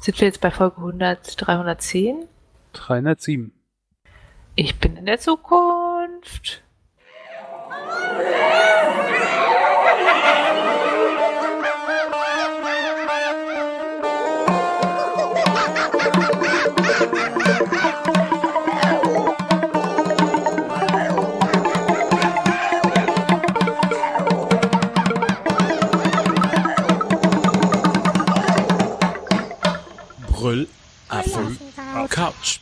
Sind wir jetzt bei Folge 100, 310? 307. Ich bin in der Zukunft. Couch.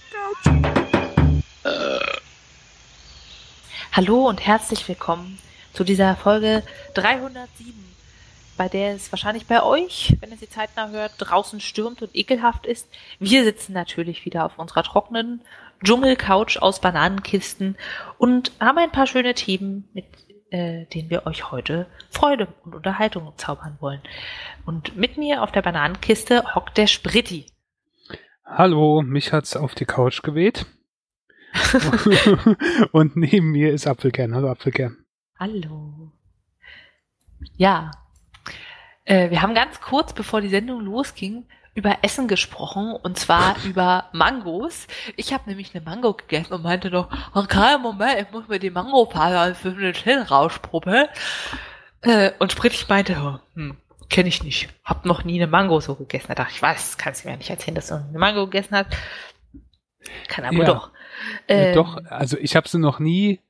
Hallo und herzlich willkommen zu dieser Folge 307, bei der es wahrscheinlich bei euch, wenn ihr sie zeitnah hört, draußen stürmt und ekelhaft ist. Wir sitzen natürlich wieder auf unserer trockenen Dschungelcouch aus Bananenkisten und haben ein paar schöne Themen, mit äh, denen wir euch heute Freude und Unterhaltung zaubern wollen. Und mit mir auf der Bananenkiste hockt der Spritti. Hallo, mich hat's auf die Couch geweht. und neben mir ist Apfelkern. Hallo Apfelkern. Hallo. Ja, äh, wir haben ganz kurz, bevor die Sendung losging, über Essen gesprochen und zwar über Mangos. Ich habe nämlich eine Mango gegessen und meinte noch, okay, Moment, ich muss mir die Mango-Faser für eine Chill rausprobieren. Äh, und Sprittig meinte, hm, kenne ich nicht. Hab noch nie eine Mango so gegessen. Da dachte ich, was, kannst du mir nicht erzählen, dass du eine Mango gegessen hast. Kann aber Ja. doch. Ja, Ähm, doch, also ich habe sie noch nie,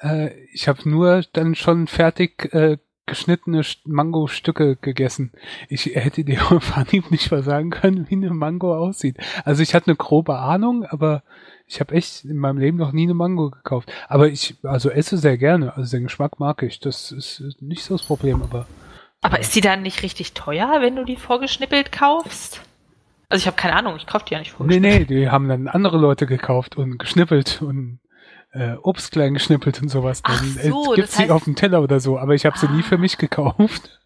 äh, ich habe nur dann schon fertig äh, geschnittene St- Mango-Stücke gegessen. Ich hätte dir auf Anhieb nicht mal sagen können, wie eine Mango aussieht. Also ich hatte eine grobe Ahnung, aber ich habe echt in meinem Leben noch nie eine Mango gekauft. Aber ich, also esse sehr gerne, also den Geschmack mag ich. Das ist nicht so das Problem, aber Aber ist die dann nicht richtig teuer, wenn du die vorgeschnippelt kaufst? Also ich habe keine Ahnung, ich kaufe die ja nicht Nee, vorgeschnippelt. nee, die haben dann andere Leute gekauft und geschnippelt und äh, Obst klein geschnippelt und sowas. Ach Dann so, äh, gibt's das sie heißt- auf dem Teller oder so, aber ich habe sie nie für Ah. mich gekauft.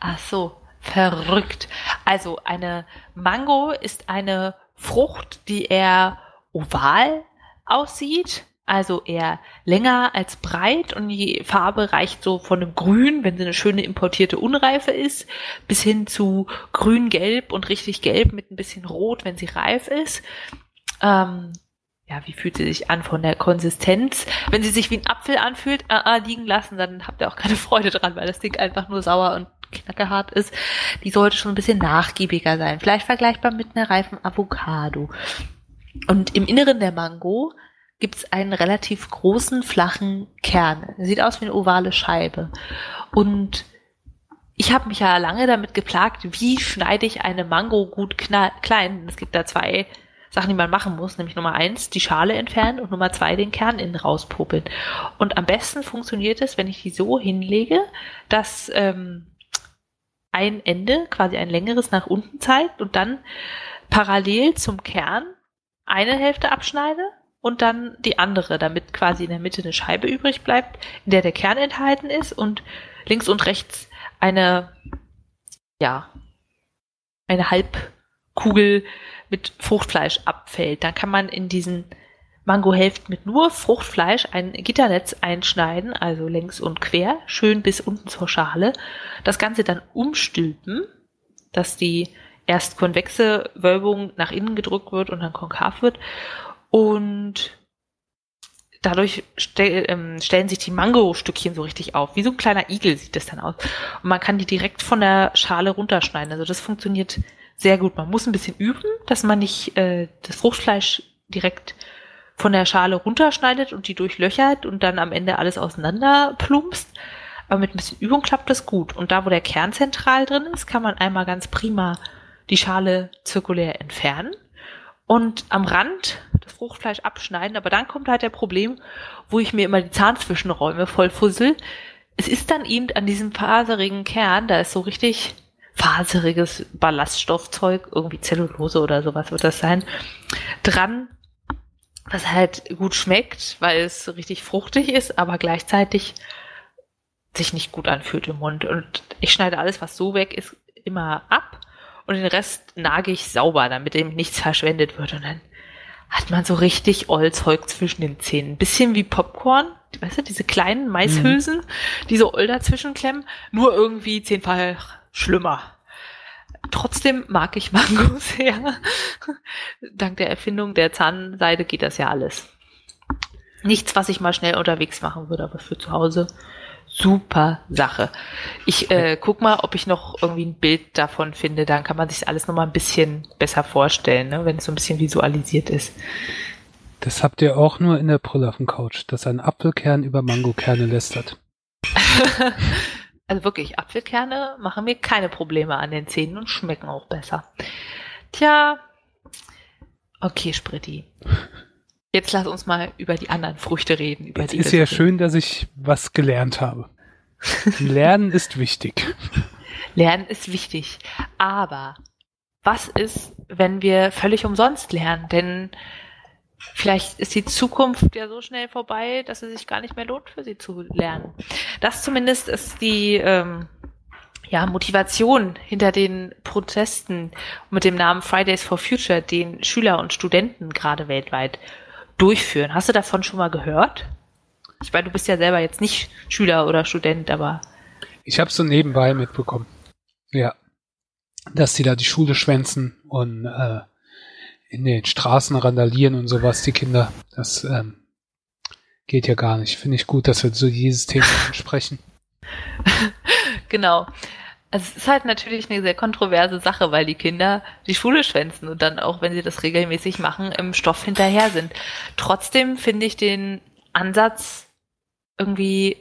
Ach so, verrückt. Also eine Mango ist eine Frucht, die eher oval aussieht, also eher länger als breit und die Farbe reicht so von einem Grün, wenn sie eine schöne importierte Unreife ist, bis hin zu grün-gelb und richtig gelb mit ein bisschen rot, wenn sie reif ist. Ähm, ja, wie fühlt sie sich an von der Konsistenz? Wenn sie sich wie ein Apfel anfühlt, äh, liegen lassen, dann habt ihr auch keine Freude dran, weil das Ding einfach nur sauer und knackerhart ist. Die sollte schon ein bisschen nachgiebiger sein. Vielleicht vergleichbar mit einer reifen Avocado. Und im Inneren der Mango gibt's einen relativ großen, flachen Kern. Sieht aus wie eine ovale Scheibe. Und ich habe mich ja lange damit geplagt, wie schneide ich eine Mango gut klein. Es gibt da zwei Sachen, die man machen muss, nämlich Nummer eins, die Schale entfernen und Nummer zwei, den Kern innen rauspopeln. Und am besten funktioniert es, wenn ich die so hinlege, dass ähm, ein Ende, quasi ein längeres nach unten zeigt und dann parallel zum Kern eine Hälfte abschneide und dann die andere, damit quasi in der Mitte eine Scheibe übrig bleibt, in der der Kern enthalten ist und links und rechts eine, ja, eine Halbkugel mit Fruchtfleisch abfällt. Dann kann man in diesen Mangohälften mit nur Fruchtfleisch ein Gitternetz einschneiden, also längs und quer, schön bis unten zur Schale. Das Ganze dann umstülpen, dass die erst konvexe Wölbung nach innen gedrückt wird und dann konkav wird. Und dadurch stell, ähm, stellen sich die Mango-Stückchen so richtig auf. Wie so ein kleiner Igel sieht das dann aus. Und man kann die direkt von der Schale runterschneiden. Also das funktioniert sehr gut. Man muss ein bisschen üben, dass man nicht äh, das Fruchtfleisch direkt von der Schale runterschneidet und die durchlöchert und dann am Ende alles auseinander plumpst. Aber mit ein bisschen Übung klappt das gut. Und da, wo der Kern zentral drin ist, kann man einmal ganz prima die Schale zirkulär entfernen und am Rand das Fruchtfleisch abschneiden. Aber dann kommt halt der Problem, wo ich mir immer die Zahnzwischenräume voll fussel. Es ist dann eben an diesem faserigen Kern, da ist so richtig faseriges Ballaststoffzeug, irgendwie Zellulose oder sowas wird das sein, dran, was halt gut schmeckt, weil es richtig fruchtig ist, aber gleichzeitig sich nicht gut anfühlt im Mund. Und ich schneide alles, was so weg ist, immer ab und den Rest nage ich sauber, damit eben nichts verschwendet wird. Und dann hat man so richtig Ollzeug zwischen den Zähnen. Ein bisschen wie Popcorn, weißt du, diese kleinen Maishülsen, die so Oll dazwischen klemmen, nur irgendwie zehnfach schlimmer. Trotzdem mag ich Mango sehr. Dank der Erfindung der Zahnseide geht das ja alles. Nichts, was ich mal schnell unterwegs machen würde, aber für zu Hause super Sache. Ich äh, guck mal, ob ich noch irgendwie ein Bild davon finde. Dann kann man sich alles noch mal ein bisschen besser vorstellen, ne? wenn es so ein bisschen visualisiert ist. Das habt ihr auch nur in der dem Couch, dass ein Apfelkern über Mangokerne lästert. also wirklich, Apfelkerne machen mir keine Probleme an den Zähnen und schmecken auch besser. Tja, okay, Spritti. Jetzt lass uns mal über die anderen Früchte reden. Über Jetzt ist ja schön, dass ich was gelernt habe. Lernen ist wichtig. Lernen ist wichtig. Aber was ist, wenn wir völlig umsonst lernen? Denn vielleicht ist die Zukunft ja so schnell vorbei, dass es sich gar nicht mehr lohnt, für sie zu lernen. Das zumindest ist die ähm, ja, Motivation hinter den Protesten mit dem Namen Fridays for Future, den Schüler und Studenten gerade weltweit durchführen. Hast du davon schon mal gehört? Ich meine, du bist ja selber jetzt nicht Schüler oder Student, aber. Ich habe so nebenbei mitbekommen. Ja. Dass die da die Schule schwänzen und äh, in den Straßen randalieren und sowas, die Kinder. Das ähm, geht ja gar nicht. Finde ich gut, dass wir so dieses Thema ansprechen. genau. Also es ist halt natürlich eine sehr kontroverse Sache, weil die Kinder die Schule schwänzen und dann auch, wenn sie das regelmäßig machen, im Stoff hinterher sind. Trotzdem finde ich den Ansatz irgendwie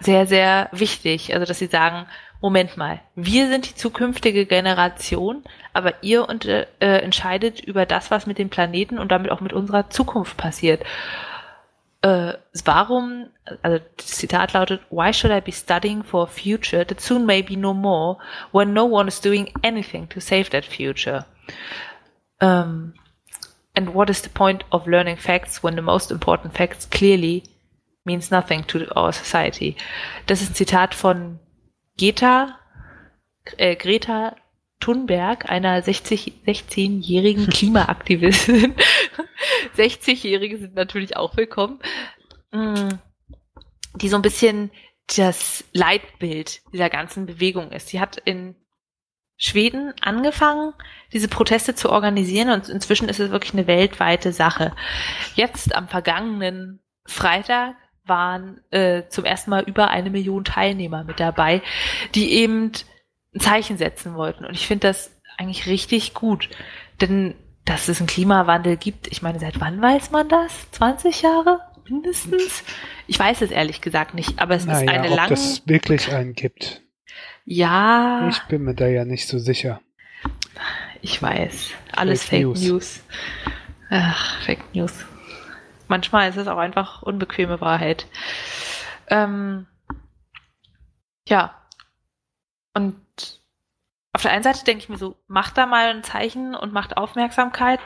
sehr, sehr wichtig. Also, dass sie sagen, Moment mal, wir sind die zukünftige Generation, aber ihr und, äh, entscheidet über das, was mit dem Planeten und damit auch mit unserer Zukunft passiert. Äh, warum, also das Zitat lautet, Why should I be studying for a future that soon may be no more, when no one is doing anything to save that future? Um, and what is the point of learning facts when the most important facts clearly means nothing to our society? Das ist ein Zitat von Greta, äh, Greta Thunberg, einer 60, 16-jährigen Klimaaktivistin. 60-Jährige sind natürlich auch willkommen, mm, die so ein bisschen das Leitbild dieser ganzen Bewegung ist. Sie hat in Schweden angefangen, diese Proteste zu organisieren und inzwischen ist es wirklich eine weltweite Sache. Jetzt am vergangenen Freitag waren äh, zum ersten Mal über eine Million Teilnehmer mit dabei, die eben ein Zeichen setzen wollten. Und ich finde das eigentlich richtig gut. Denn dass es einen Klimawandel gibt, ich meine, seit wann weiß man das? 20 Jahre mindestens? Ich weiß es ehrlich gesagt nicht, aber es naja, ist eine ob lange. es wirklich einen gibt. Ja. Ich bin mir da ja nicht so sicher. Ich weiß. Alles Fake, Fake News. News. Ach, Fake News. Manchmal ist es auch einfach unbequeme Wahrheit. Ähm, ja. Und auf der einen Seite denke ich mir so, macht da mal ein Zeichen und macht Aufmerksamkeit,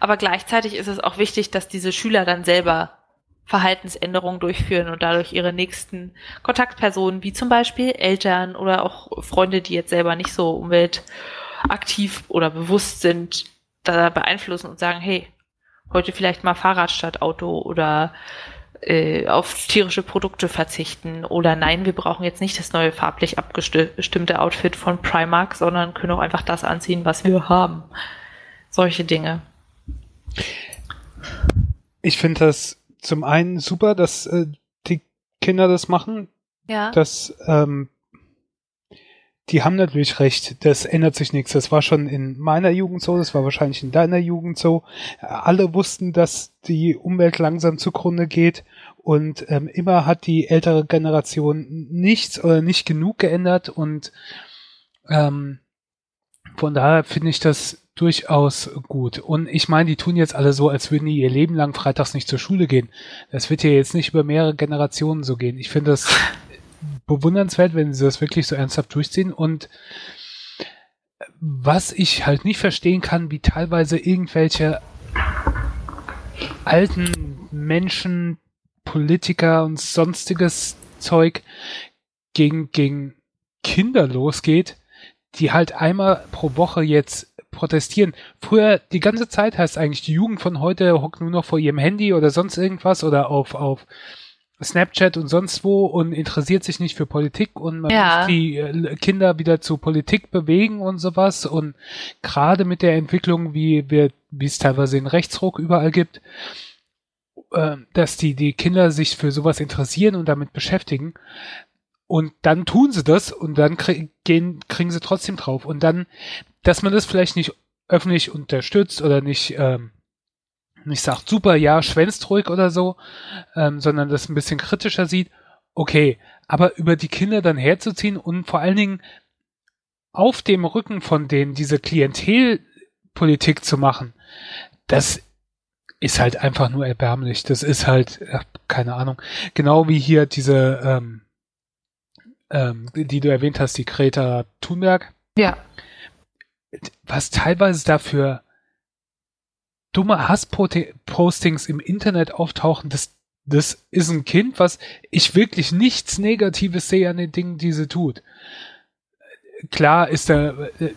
aber gleichzeitig ist es auch wichtig, dass diese Schüler dann selber Verhaltensänderungen durchführen und dadurch ihre nächsten Kontaktpersonen, wie zum Beispiel Eltern oder auch Freunde, die jetzt selber nicht so umweltaktiv oder bewusst sind, da beeinflussen und sagen, hey, heute vielleicht mal Fahrrad statt Auto oder auf tierische Produkte verzichten oder nein, wir brauchen jetzt nicht das neue farblich abgestimmte Outfit von Primark, sondern können auch einfach das anziehen, was wir haben. Solche Dinge. Ich finde das zum einen super, dass äh, die Kinder das machen. Ja. Dass ähm, die haben natürlich recht, das ändert sich nichts. Das war schon in meiner Jugend so, das war wahrscheinlich in deiner Jugend so. Alle wussten, dass die Umwelt langsam zugrunde geht und ähm, immer hat die ältere Generation nichts oder nicht genug geändert und ähm, von daher finde ich das durchaus gut. Und ich meine, die tun jetzt alle so, als würden die ihr Leben lang freitags nicht zur Schule gehen. Das wird ja jetzt nicht über mehrere Generationen so gehen. Ich finde das bewundernswert, wenn sie das wirklich so ernsthaft durchziehen. Und was ich halt nicht verstehen kann, wie teilweise irgendwelche alten Menschen, Politiker und sonstiges Zeug gegen, gegen Kinder losgeht, die halt einmal pro Woche jetzt protestieren. Früher, die ganze Zeit heißt eigentlich, die Jugend von heute hockt nur noch vor ihrem Handy oder sonst irgendwas oder auf, auf Snapchat und sonst wo und interessiert sich nicht für Politik und man Ja. muss die äh, Kinder wieder zu Politik bewegen und sowas. Und gerade mit der Entwicklung, wie wir, wie es teilweise den Rechtsruck überall gibt, äh, dass die, die Kinder sich für sowas interessieren und damit beschäftigen. Und dann tun sie das und dann krie gehen, kriegen sie trotzdem drauf. Und dann, dass man das vielleicht nicht öffentlich unterstützt oder nicht, ähm, nicht sagt, super, ja, schwänzt ruhig oder so, ähm, sondern das ein bisschen kritischer sieht, okay, aber über die Kinder dann herzuziehen und vor allen Dingen auf dem Rücken von denen diese Klientelpolitik zu machen, das ist halt einfach nur erbärmlich. Das ist halt, ach, keine Ahnung, genau wie hier diese, ähm, ähm, die du erwähnt hast, die Greta Thunberg, Ja. was teilweise dafür dumme Hasspostings im Internet auftauchen, das, das ist ein Kind, was ich wirklich nichts Negatives sehe an den Dingen, die sie tut. Klar ist er, äh,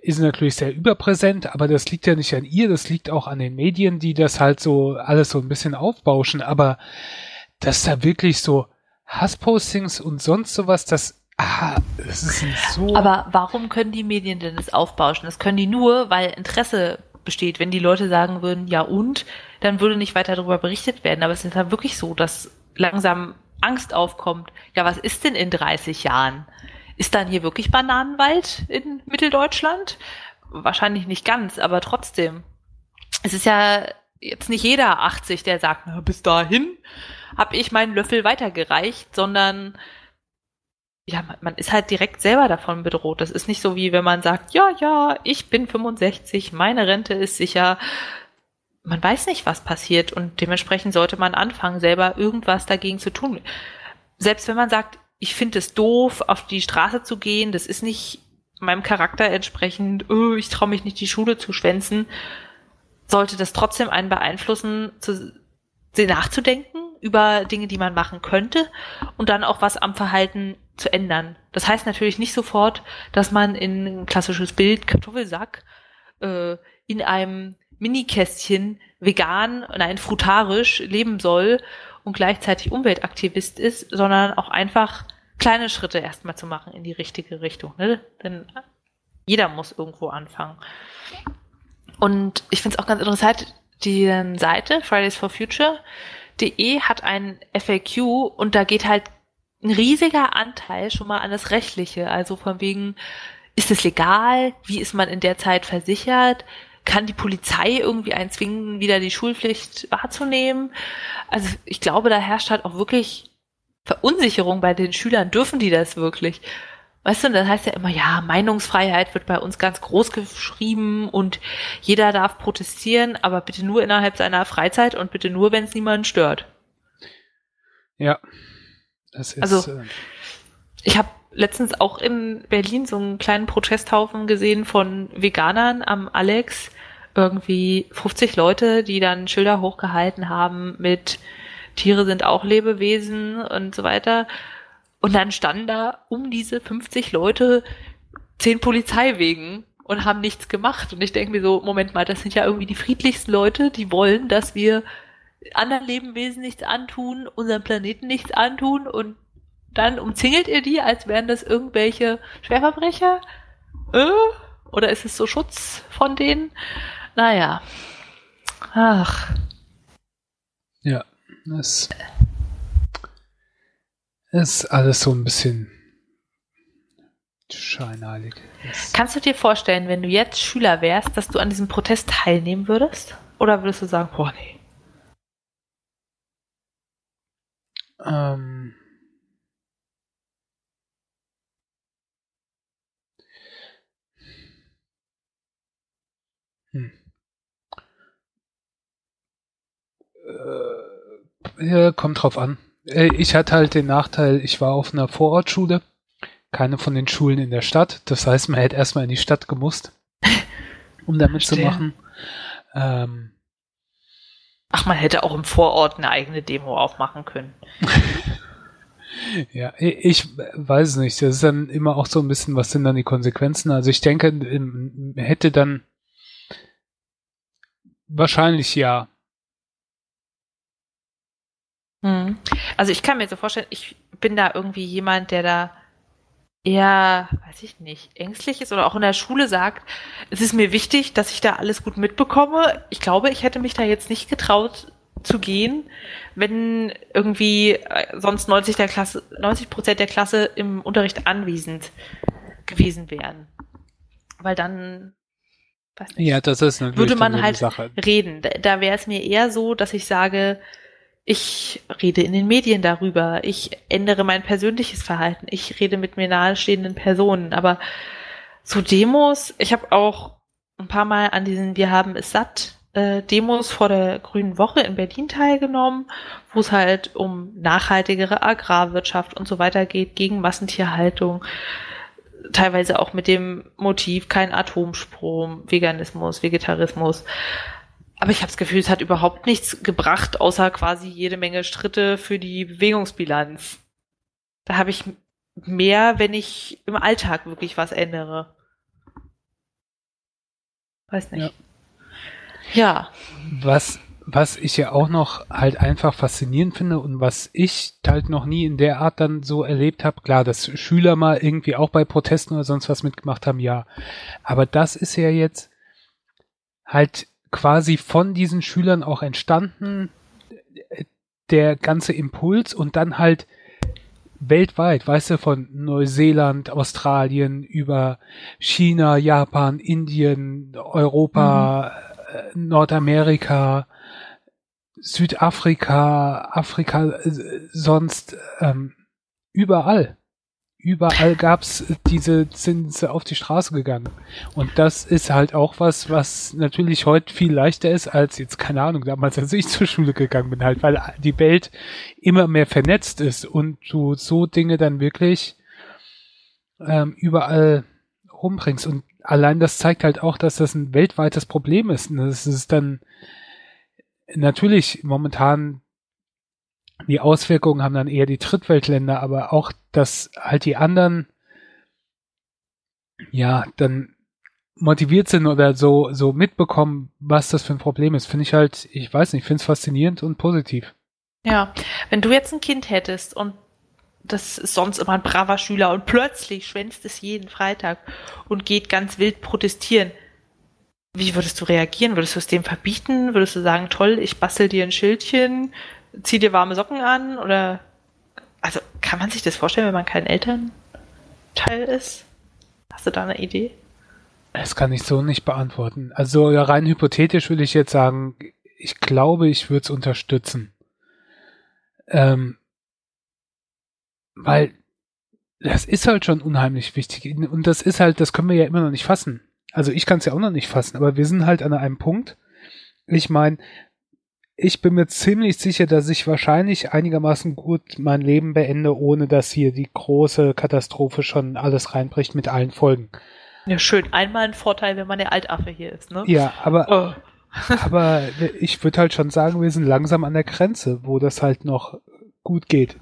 ist natürlich sehr überpräsent, aber das liegt ja nicht an ihr, das liegt auch an den Medien, die das halt so alles so ein bisschen aufbauschen, aber dass da wirklich so Hasspostings und sonst sowas, das, ah, ist so. Aber warum können die Medien denn das aufbauschen? Das können die nur, weil Interesse besteht. Wenn die Leute sagen würden, ja und, dann würde nicht weiter darüber berichtet werden. Aber es ist halt wirklich so, dass langsam Angst aufkommt. Ja, was ist denn in 30 Jahren? Ist dann hier wirklich Bananenwald in Mitteldeutschland? Wahrscheinlich nicht ganz, aber trotzdem. Es ist ja jetzt nicht jeder 80, der sagt, na, bis dahin habe ich meinen Löffel weitergereicht, sondern ja, man, ist halt direkt selber davon bedroht. Das ist nicht so wie wenn man sagt, ja, ja, ich bin 65, meine Rente ist sicher. Man weiß nicht, was passiert und dementsprechend sollte man anfangen, selber irgendwas dagegen zu tun. Selbst wenn man sagt, ich finde es doof, auf die Straße zu gehen, das ist nicht meinem Charakter entsprechend, oh, ich traue mich nicht, die Schule zu schwänzen, sollte das trotzdem einen beeinflussen, zu, nachzudenken über Dinge, die man machen könnte und dann auch was am Verhalten zu ändern. Das heißt natürlich nicht sofort, dass man in ein klassisches Bild Kartoffelsack äh, in einem Minikästchen vegan, nein, frutarisch leben soll und gleichzeitig Umweltaktivist ist, sondern auch einfach kleine Schritte erstmal zu machen in die richtige Richtung. Ne? Denn jeder muss irgendwo anfangen. Und ich finde es auch ganz interessant, die Seite Fridays for Future.de hat ein FAQ und da geht halt ein riesiger Anteil schon mal an das Rechtliche. Also von wegen, ist es legal? Wie ist man in der Zeit versichert? Kann die Polizei irgendwie einen zwingen, wieder die Schulpflicht wahrzunehmen? Also ich glaube, da herrscht halt auch wirklich Verunsicherung bei den Schülern. Dürfen die das wirklich? Weißt du, das heißt ja immer, ja, Meinungsfreiheit wird bei uns ganz groß geschrieben und jeder darf protestieren, aber bitte nur innerhalb seiner Freizeit und bitte nur, wenn es niemanden stört. Ja. Ist, Also, äh, Ich habe letztens auch in Berlin so einen kleinen Protesthaufen gesehen von Veganern am Alex. Irgendwie 50 Leute, die dann Schilder hochgehalten haben mit Tiere sind auch Lebewesen und so weiter. Und dann standen da um diese 50 Leute zehn Polizeiwegen und haben nichts gemacht. Und ich denke mir so, Moment mal, das sind ja irgendwie die friedlichsten Leute, die wollen, dass wir anderen Lebewesen nichts antun, unserem Planeten nichts antun und dann umzingelt ihr die, als wären das irgendwelche Schwerverbrecher? Äh? Oder ist es so Schutz von denen? Naja. Ach. ja, das ist alles so ein bisschen scheinheilig. Das, Kannst du dir vorstellen, wenn du jetzt Schüler wärst, dass du an diesem Protest teilnehmen würdest? Oder würdest du sagen, boah, nee. Ähm, hm. Äh, ja, kommt drauf an. Äh, Ich hatte halt den Nachteil, ich war auf einer Vorortschule, keine von den Schulen in der Stadt. Das heißt, man hätte erstmal in die Stadt gemusst, um damit zu machen. Ähm, Ach, man hätte auch im Vorort eine eigene Demo aufmachen können. Ja, ich weiß nicht. Das ist dann immer auch so ein bisschen, was sind dann die Konsequenzen? Also ich denke, hätte dann wahrscheinlich ja. Hm. Also ich kann mir so vorstellen, ich bin da irgendwie jemand, der da eher, weiß ich nicht, ängstlich ist oder auch in der Schule sagt, es ist mir wichtig, dass ich da alles gut mitbekomme. Ich glaube, ich hätte mich da jetzt nicht getraut zu gehen, wenn irgendwie äh, sonst 90 der Klasse, 90 Prozent der Klasse im Unterricht anwesend gewesen wären. Weil dann, weiß nicht, ja, das ist natürlich würde man halt Sache. reden. Da wäre es mir eher so, dass ich sage, ich rede in den Medien darüber, ich ändere mein persönliches Verhalten, ich rede mit mir nahestehenden Personen, aber so Demos, ich habe auch ein paar Mal an diesen Wir haben es satt äh, Demos vor der Grünen Woche in Berlin teilgenommen, wo es halt um nachhaltigere Agrarwirtschaft und so weiter geht, gegen Massentierhaltung, teilweise auch mit dem Motiv kein Atomstrom, Veganismus, Vegetarismus. Aber ich habe das Gefühl, es hat überhaupt nichts gebracht, außer quasi jede Menge Schritte für die Bewegungsbilanz. Da habe ich mehr, wenn ich im Alltag wirklich was ändere. Weiß nicht. Ja. ja. Was, was ich ja auch noch halt einfach faszinierend finde und was ich halt noch nie in der Art dann so erlebt habe, klar, dass Schüler mal irgendwie auch bei Protesten oder sonst was mitgemacht haben, ja. Aber das ist ja jetzt halt quasi von diesen Schülern auch entstanden, der ganze Impuls und dann halt weltweit, weißt du, von Neuseeland, Australien über China, Japan, Indien, Europa, mhm. Nordamerika, Südafrika, Afrika, äh, sonst ähm, überall überall gab's diese, sie auf die Straße gegangen. Und das ist halt auch was, was natürlich heute viel leichter ist als jetzt, keine Ahnung, damals, als ich zur Schule gegangen bin, halt, weil die Welt immer mehr vernetzt ist und du so Dinge dann wirklich ähm, überall rumbringst. Und allein das zeigt halt auch, dass das ein weltweites Problem ist. Und das ist dann natürlich momentan die Auswirkungen haben dann eher die Drittweltländer, aber auch, dass halt die anderen ja dann motiviert sind oder so, so mitbekommen, was das für ein Problem ist, finde ich halt, ich weiß nicht, finde es faszinierend und positiv. Ja, wenn du jetzt ein Kind hättest und das ist sonst immer ein braver Schüler und plötzlich schwänzt es jeden Freitag und geht ganz wild protestieren. Wie würdest du reagieren? Würdest du es dem verbieten? Würdest du sagen, toll, ich bastel dir ein Schildchen? Zieh dir warme Socken an oder also kann man sich das vorstellen, wenn man kein Elternteil ist? Hast du da eine Idee? Das kann ich so nicht beantworten. Also ja, rein hypothetisch würde ich jetzt sagen, ich glaube, ich würde es unterstützen. Ähm, weil das ist halt schon unheimlich wichtig. Und das ist halt, das können wir ja immer noch nicht fassen. Also ich kann es ja auch noch nicht fassen, aber wir sind halt an einem Punkt. Ich meine, ich bin mir ziemlich sicher, dass ich wahrscheinlich einigermaßen gut mein Leben beende, ohne dass hier die große Katastrophe schon alles reinbricht mit allen Folgen. Ja, schön. Einmal ein Vorteil, wenn man der Altaffe hier ist, ne? Ja, aber, oh. aber ich würde halt schon sagen, wir sind langsam an der Grenze, wo das halt noch gut geht.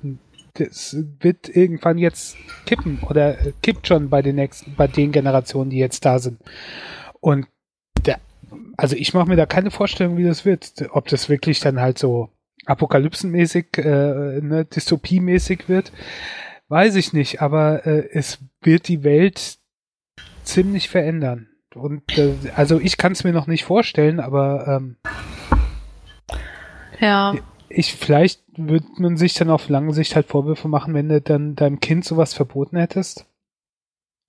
Das wird irgendwann jetzt kippen oder kippt schon bei den nächsten, bei den Generationen, die jetzt da sind. Und also ich mache mir da keine Vorstellung, wie das wird. Ob das wirklich dann halt so apokalypsenmäßig, äh, ne, dystopiemäßig wird, weiß ich nicht. Aber äh, es wird die Welt ziemlich verändern. Und äh, also ich kann es mir noch nicht vorstellen, aber ähm, ja. Ich vielleicht würde man sich dann auf lange Sicht halt Vorwürfe machen, wenn du dann deinem Kind sowas verboten hättest.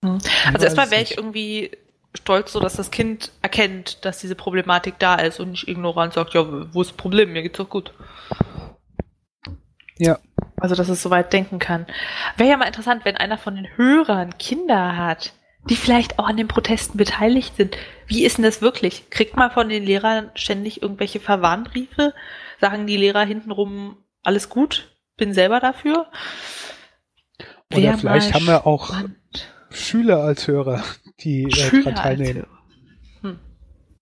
Hm. Also erstmal wäre ich irgendwie stolz, so dass das Kind erkennt, dass diese Problematik da ist und nicht ignorant sagt, ja, wo ist das Problem? Mir geht's doch gut. Ja. Also, dass es soweit denken kann. Wäre ja mal interessant, wenn einer von den Hörern Kinder hat, die vielleicht auch an den Protesten beteiligt sind. Wie ist denn das wirklich? Kriegt man von den Lehrern ständig irgendwelche Verwarnbriefe? Sagen die Lehrer hintenrum, alles gut, bin selber dafür? Oder Wär vielleicht haben wir auch. Schüler als Hörer, die äh, daran halt. teilnehmen. Hm.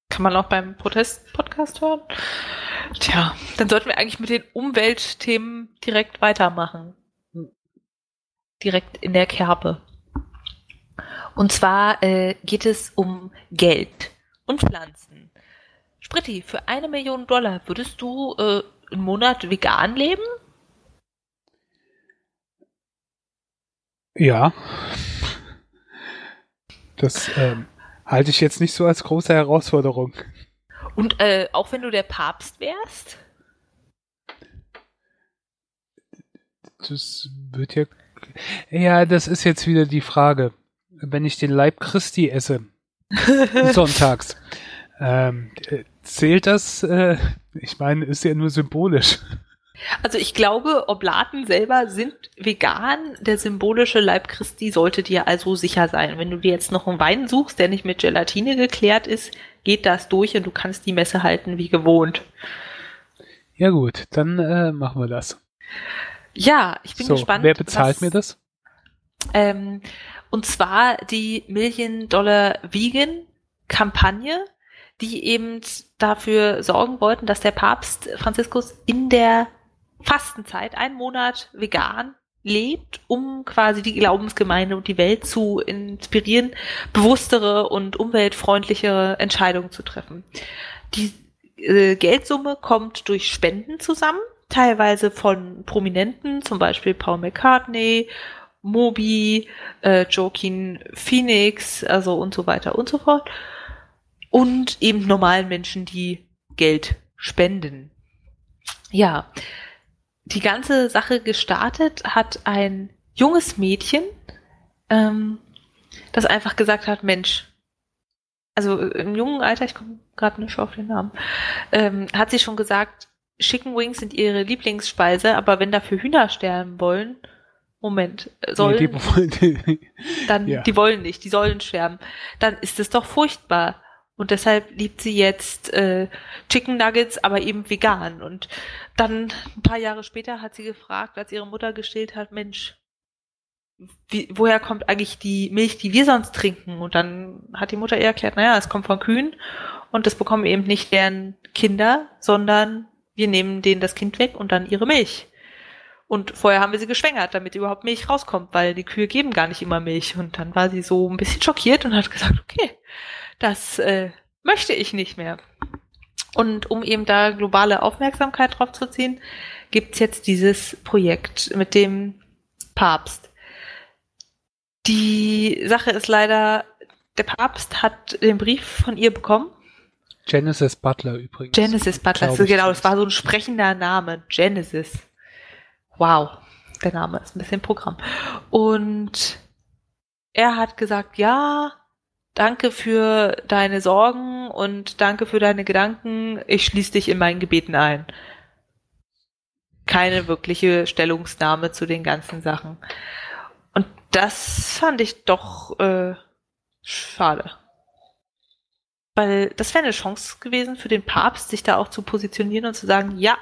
Kann man auch beim Protest-Podcast hören? Tja, dann sollten wir eigentlich mit den Umweltthemen direkt weitermachen. Direkt in der Kerbe. Und zwar äh, geht es um Geld und Pflanzen. Spritti, für eine Million Dollar würdest du äh, einen Monat vegan leben? Ja. Das ähm, halte ich jetzt nicht so als große Herausforderung. Und äh, auch wenn du der Papst wärst? Das wird ja. Ja, das ist jetzt wieder die Frage. Wenn ich den Leib Christi esse, sonntags, ähm, äh, zählt das? Äh, ich meine, ist ja nur symbolisch. Also ich glaube, Oblaten selber sind vegan. Der symbolische Leib Christi sollte dir also sicher sein. Wenn du dir jetzt noch einen Wein suchst, der nicht mit Gelatine geklärt ist, geht das durch und du kannst die Messe halten wie gewohnt. Ja gut, dann äh, machen wir das. Ja, ich bin so, gespannt. Wer bezahlt was, mir das? Ähm, und zwar die Million Dollar Vegan Kampagne, die eben dafür sorgen wollten, dass der Papst Franziskus in der Fastenzeit, einen Monat vegan lebt, um quasi die Glaubensgemeinde und die Welt zu inspirieren, bewusstere und umweltfreundlichere Entscheidungen zu treffen. Die äh, Geldsumme kommt durch Spenden zusammen, teilweise von Prominenten, zum Beispiel Paul McCartney, Moby, äh, Joaquin Phoenix, also und so weiter und so fort. Und eben normalen Menschen, die Geld spenden. Ja, die ganze Sache gestartet hat ein junges Mädchen, ähm, das einfach gesagt hat, Mensch, also im jungen Alter, ich komme gerade nicht auf den Namen, ähm, hat sie schon gesagt, Chicken Wings sind ihre Lieblingsspeise, aber wenn dafür Hühner sterben wollen, Moment, sollen, Nee, die wollen- dann, Ja. die wollen nicht, die sollen sterben, dann ist es doch furchtbar. Und deshalb liebt sie jetzt äh, Chicken Nuggets, aber eben vegan. Und dann ein paar Jahre später hat sie gefragt, als ihre Mutter gestillt hat, Mensch, wie, woher kommt eigentlich die Milch, die wir sonst trinken? Und dann hat die Mutter ihr erklärt, naja, es kommt von Kühen und das bekommen eben nicht deren Kinder, sondern wir nehmen denen das Kind weg und dann ihre Milch. Und vorher haben wir sie geschwängert, damit überhaupt Milch rauskommt, weil die Kühe geben gar nicht immer Milch. Und dann war sie so ein bisschen schockiert und hat gesagt, okay, das äh, möchte ich nicht mehr. Und um eben da globale Aufmerksamkeit drauf zu ziehen, gibt's jetzt dieses Projekt mit dem Papst. Die Sache ist leider, der Papst hat den Brief von ihr bekommen. Genesis Butler übrigens. Genesis Butler, ich. genau, das war so ein sprechender Name. Genesis. Wow, der Name ist ein bisschen Programm. Und er hat gesagt, ja, danke für deine Sorgen und danke für deine Gedanken. Ich schließe dich in meinen Gebeten ein. Keine wirkliche Stellungnahme zu den ganzen Sachen. Und das fand ich doch äh, schade. Weil das wäre eine Chance gewesen für den Papst, sich da auch zu positionieren und zu sagen, ja,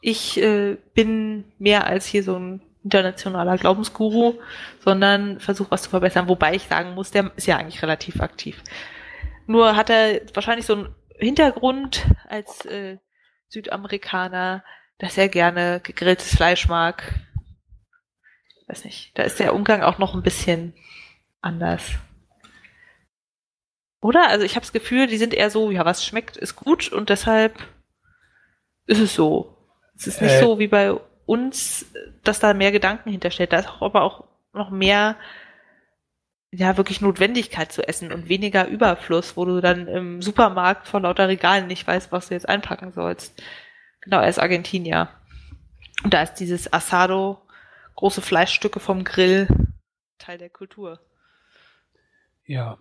ich äh, bin mehr als hier so ein internationaler Glaubensguru, sondern versuche was zu verbessern. Wobei ich sagen muss, der ist ja eigentlich relativ aktiv. Nur hat er wahrscheinlich so einen Hintergrund als äh, Südamerikaner, dass er gerne gegrilltes Fleisch mag. Weiß nicht, da ist der Umgang auch noch ein bisschen anders. Oder? Also ich habe das Gefühl, die sind eher so, ja, was schmeckt, ist gut und deshalb ist es so. Es ist nicht Äh. so wie bei uns, dass da mehr Gedanken hintersteht. Da ist auch, aber auch noch mehr, ja, wirklich Notwendigkeit zu essen und weniger Überfluss, wo du dann im Supermarkt vor lauter Regalen nicht weißt, was du jetzt einpacken sollst. Genau, er ist Argentinier. Und da ist dieses Asado, große Fleischstücke vom Grill, Teil der Kultur. Ja,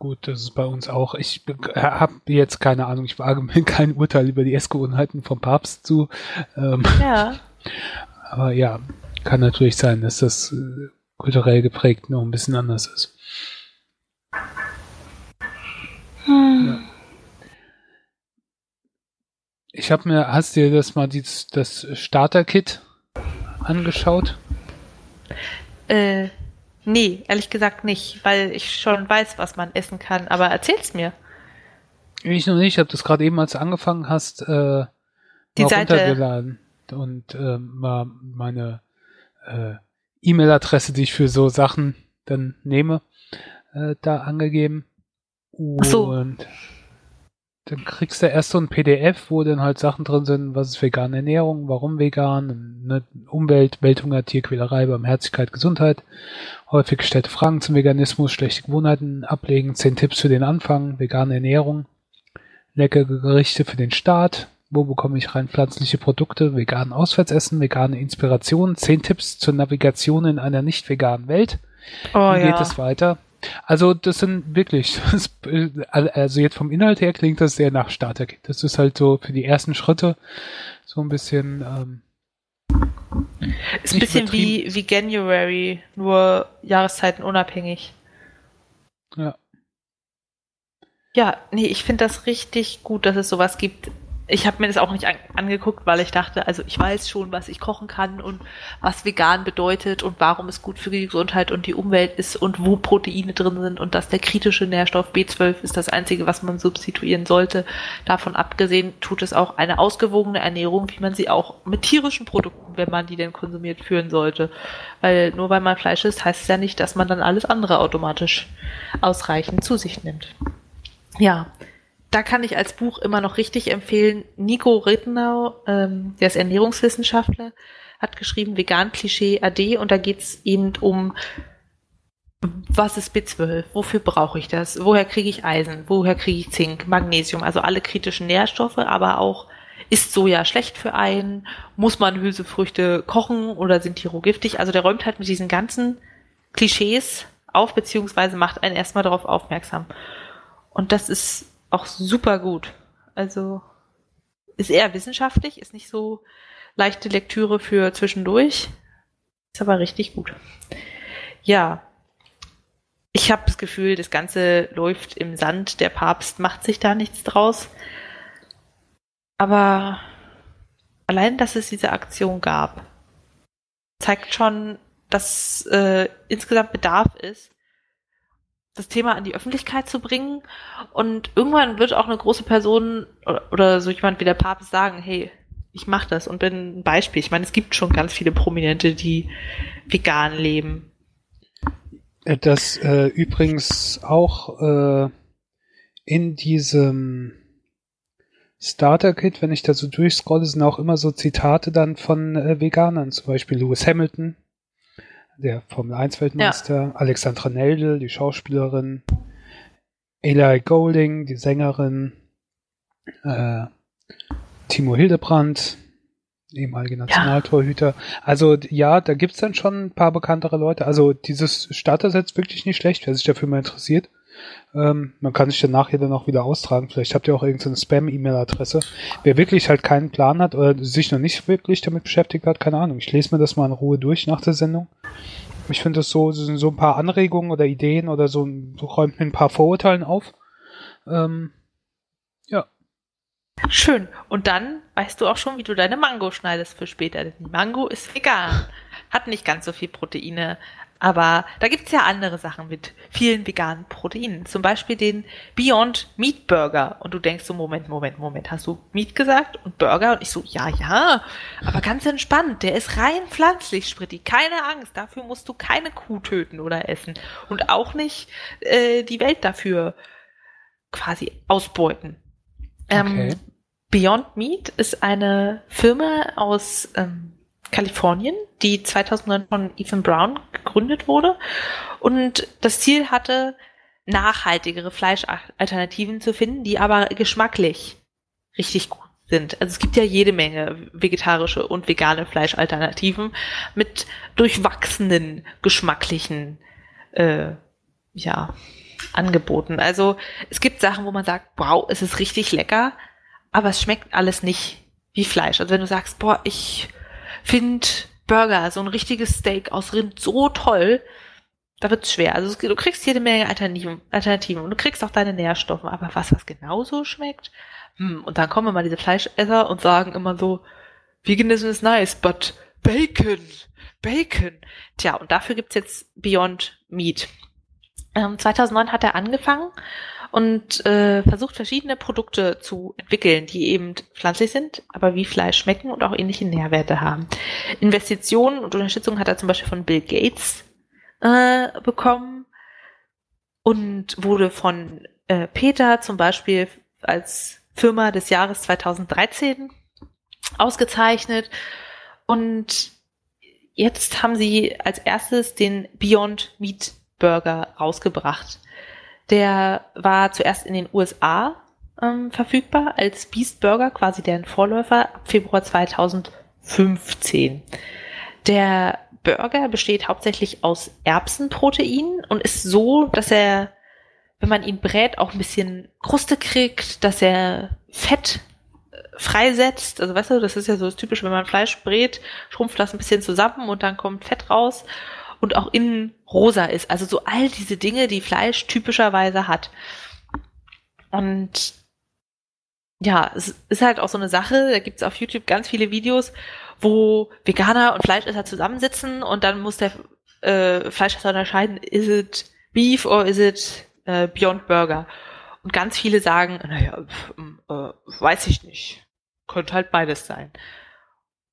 gut, das ist bei uns auch. Ich habe jetzt keine Ahnung, ich wage mir kein Urteil über die Essgewohnheiten vom Papst zu. Ähm, Ja. Aber ja, kann natürlich sein, dass das äh, kulturell geprägt noch ein bisschen anders ist. Hm. Ich habe mir, hast du dir das mal dieses, das Starter-Kit angeschaut? Äh, nee, ehrlich gesagt nicht, weil ich schon weiß, was man essen kann. Aber erzähl's mir. Ich noch nicht, ich habe das gerade eben, als du angefangen hast, äh, Die Seite- runtergeladen und äh, mal meine äh, E-Mail-Adresse, die ich für so Sachen dann nehme, äh, da angegeben. Ach so. Und dann kriegst du erst so ein PDF, wo dann halt Sachen drin sind, was ist vegane Ernährung, warum vegan, ne, Umwelt, Welthunger, Tierquälerei, Barmherzigkeit, Gesundheit, häufig gestellte Fragen zum Veganismus, schlechte Gewohnheiten ablegen, zehn Tipps für den Anfang, vegane Ernährung, leckere Gerichte für den Start, wo bekomme ich rein pflanzliche Produkte, veganen Auswärtsessen, vegane Inspiration, zehn Tipps zur Navigation in einer nicht veganen Welt. Oh, Wie ja. geht es weiter? Also das sind wirklich, das, also jetzt vom Inhalt her klingt das sehr nach Starter-Kit. Das ist halt so für die ersten Schritte so ein bisschen, ähm, Ist ein bisschen wie, wie January, nur Jahreszeiten unabhängig. ja. Ja, nee, ich finde das richtig gut, dass es sowas gibt. Ich habe mir das auch nicht an angeguckt, weil ich dachte, also ich weiß schon, was ich kochen kann und was vegan bedeutet und warum es gut für die Gesundheit und die Umwelt ist und wo Proteine drin sind und dass der kritische Nährstoff B12 ist das einzige, was man substituieren sollte. Davon abgesehen tut es auch eine ausgewogene Ernährung, wie man sie auch mit tierischen Produkten, wenn man die denn konsumiert, führen sollte. Weil nur weil man Fleisch isst, heißt es ja nicht, dass man dann alles andere automatisch ausreichend zu sich nimmt. Ja, da kann ich als Buch immer noch richtig empfehlen. Nico Rittenau, ähm, der ist Ernährungswissenschaftler, hat geschrieben Vegan Klischee AD und da geht's eben um, was ist B12, wofür brauche ich das, woher kriege ich Eisen, woher kriege ich Zink, Magnesium, also alle kritischen Nährstoffe, aber auch ist Soja schlecht für einen, muss man Hülsefrüchte kochen oder sind die roh giftig? Also der räumt halt mit diesen ganzen Klischees auf, beziehungsweise macht einen erstmal darauf aufmerksam. Und das ist auch super gut. Also ist eher wissenschaftlich, ist nicht so leichte Lektüre für zwischendurch, ist aber richtig gut. Ja, ich habe das Gefühl, das Ganze läuft im Sand. Der Papst macht sich da nichts draus. Aber allein, dass es diese Aktion gab, zeigt schon, dass äh, insgesamt Bedarf ist, das Thema an die Öffentlichkeit zu bringen. Und irgendwann wird auch eine große Person oder, so jemand wie der Papst sagen, hey, ich mache das und bin ein Beispiel. Ich meine, es gibt schon ganz viele Prominente, die vegan leben. Äh, Das äh, übrigens auch äh, in diesem Starter-Kit, wenn ich da so durchscrolle, sind auch immer so Zitate dann von äh, Veganern, zum Beispiel Lewis Hamilton, der Formel-1-Weltmeister, Alexandra Neldel, die Schauspielerin, Eli Golding, die Sängerin, äh, Timo Hildebrand, ehemalige Nationaltorhüter. Also d- ja, da gibt's dann schon ein paar bekanntere Leute. Also dieses Starter-Set ist wirklich nicht schlecht, wer sich dafür mal interessiert. Ähm, man kann sich dann nachher dann auch wieder austragen. Vielleicht habt ihr auch irgendeine Spam-E-Mail-Adresse. Wer wirklich halt keinen Plan hat oder sich noch nicht wirklich damit beschäftigt hat, keine Ahnung. Ich lese mir das mal in Ruhe durch nach der Sendung. Ich finde das so, so so ein paar Anregungen oder Ideen oder so, so räumt mir ein paar Vorurteilen auf. Ähm, ja. Schön. Und dann weißt du auch schon, wie du deine Mango schneidest für später. Denn die Mango ist vegan. Hat nicht ganz so viel Proteine. Aber da gibt's ja andere Sachen mit vielen veganen Proteinen. Zum Beispiel den Beyond Meat Burger. Und du denkst so, Moment, Moment, Moment, hast du Meat gesagt und Burger? Und ich so, ja, ja. Aber ganz entspannt, der ist rein pflanzlich, Spritti. Keine Angst, dafür musst du keine Kuh töten oder essen. Und auch nicht äh, die Welt dafür quasi ausbeuten. Okay. Ähm, Beyond Meat ist eine Firma aus ähm, Kalifornien, die 2009 von Ethan Brown gegründet wurde und das Ziel hatte, nachhaltigere Fleischalternativen zu finden, die aber geschmacklich richtig gut sind. Also es gibt ja jede Menge vegetarische und vegane Fleischalternativen mit durchwachsenen geschmacklichen äh, ja, Angeboten. Also es gibt Sachen, wo man sagt, wow, es ist richtig lecker, aber es schmeckt alles nicht wie Fleisch. Also wenn du sagst, boah, ich finde Burger, so ein richtiges Steak aus Rind so toll, da wird's schwer. Also du kriegst jede Menge Alternativen, Alternativen und du kriegst auch deine Nährstoffe, aber was, was genauso schmeckt? Hm, und dann kommen immer diese Fleischesser und sagen immer so, Veganism is nice, but Bacon, Bacon. Tja, und dafür gibt's jetzt Beyond Meat. Ähm, 2009 hat er angefangen und äh, versucht verschiedene Produkte zu entwickeln, die eben pflanzlich sind, aber wie Fleisch schmecken und auch ähnliche Nährwerte haben. Investitionen und Unterstützung hat er zum Beispiel von Bill Gates äh, bekommen und wurde von äh, Peter zum Beispiel als Firma des Jahres 2013 ausgezeichnet. Und jetzt haben sie als erstes den Beyond Meat Burger rausgebracht. Der war zuerst in den USA ähm, verfügbar als Beast Burger, quasi deren Vorläufer, ab Februar 2015. Der Burger besteht hauptsächlich aus Erbsenprotein und ist so, dass er, wenn man ihn brät, auch ein bisschen Kruste kriegt, dass er Fett äh, freisetzt. Also weißt du, das ist ja so das typisch, wenn man Fleisch brät, schrumpft das ein bisschen zusammen und dann kommt Fett raus und auch innen rosa ist. Also so all diese Dinge, die Fleisch typischerweise hat. Und ja, es ist halt auch so eine Sache, da gibt es auf YouTube ganz viele Videos, wo Veganer und Fleischesser zusammensitzen und dann muss der äh, Fleischesser unterscheiden, is it Beef or is it äh, Beyond Burger? Und ganz viele sagen, naja, äh, weiß ich nicht. Könnte halt beides sein.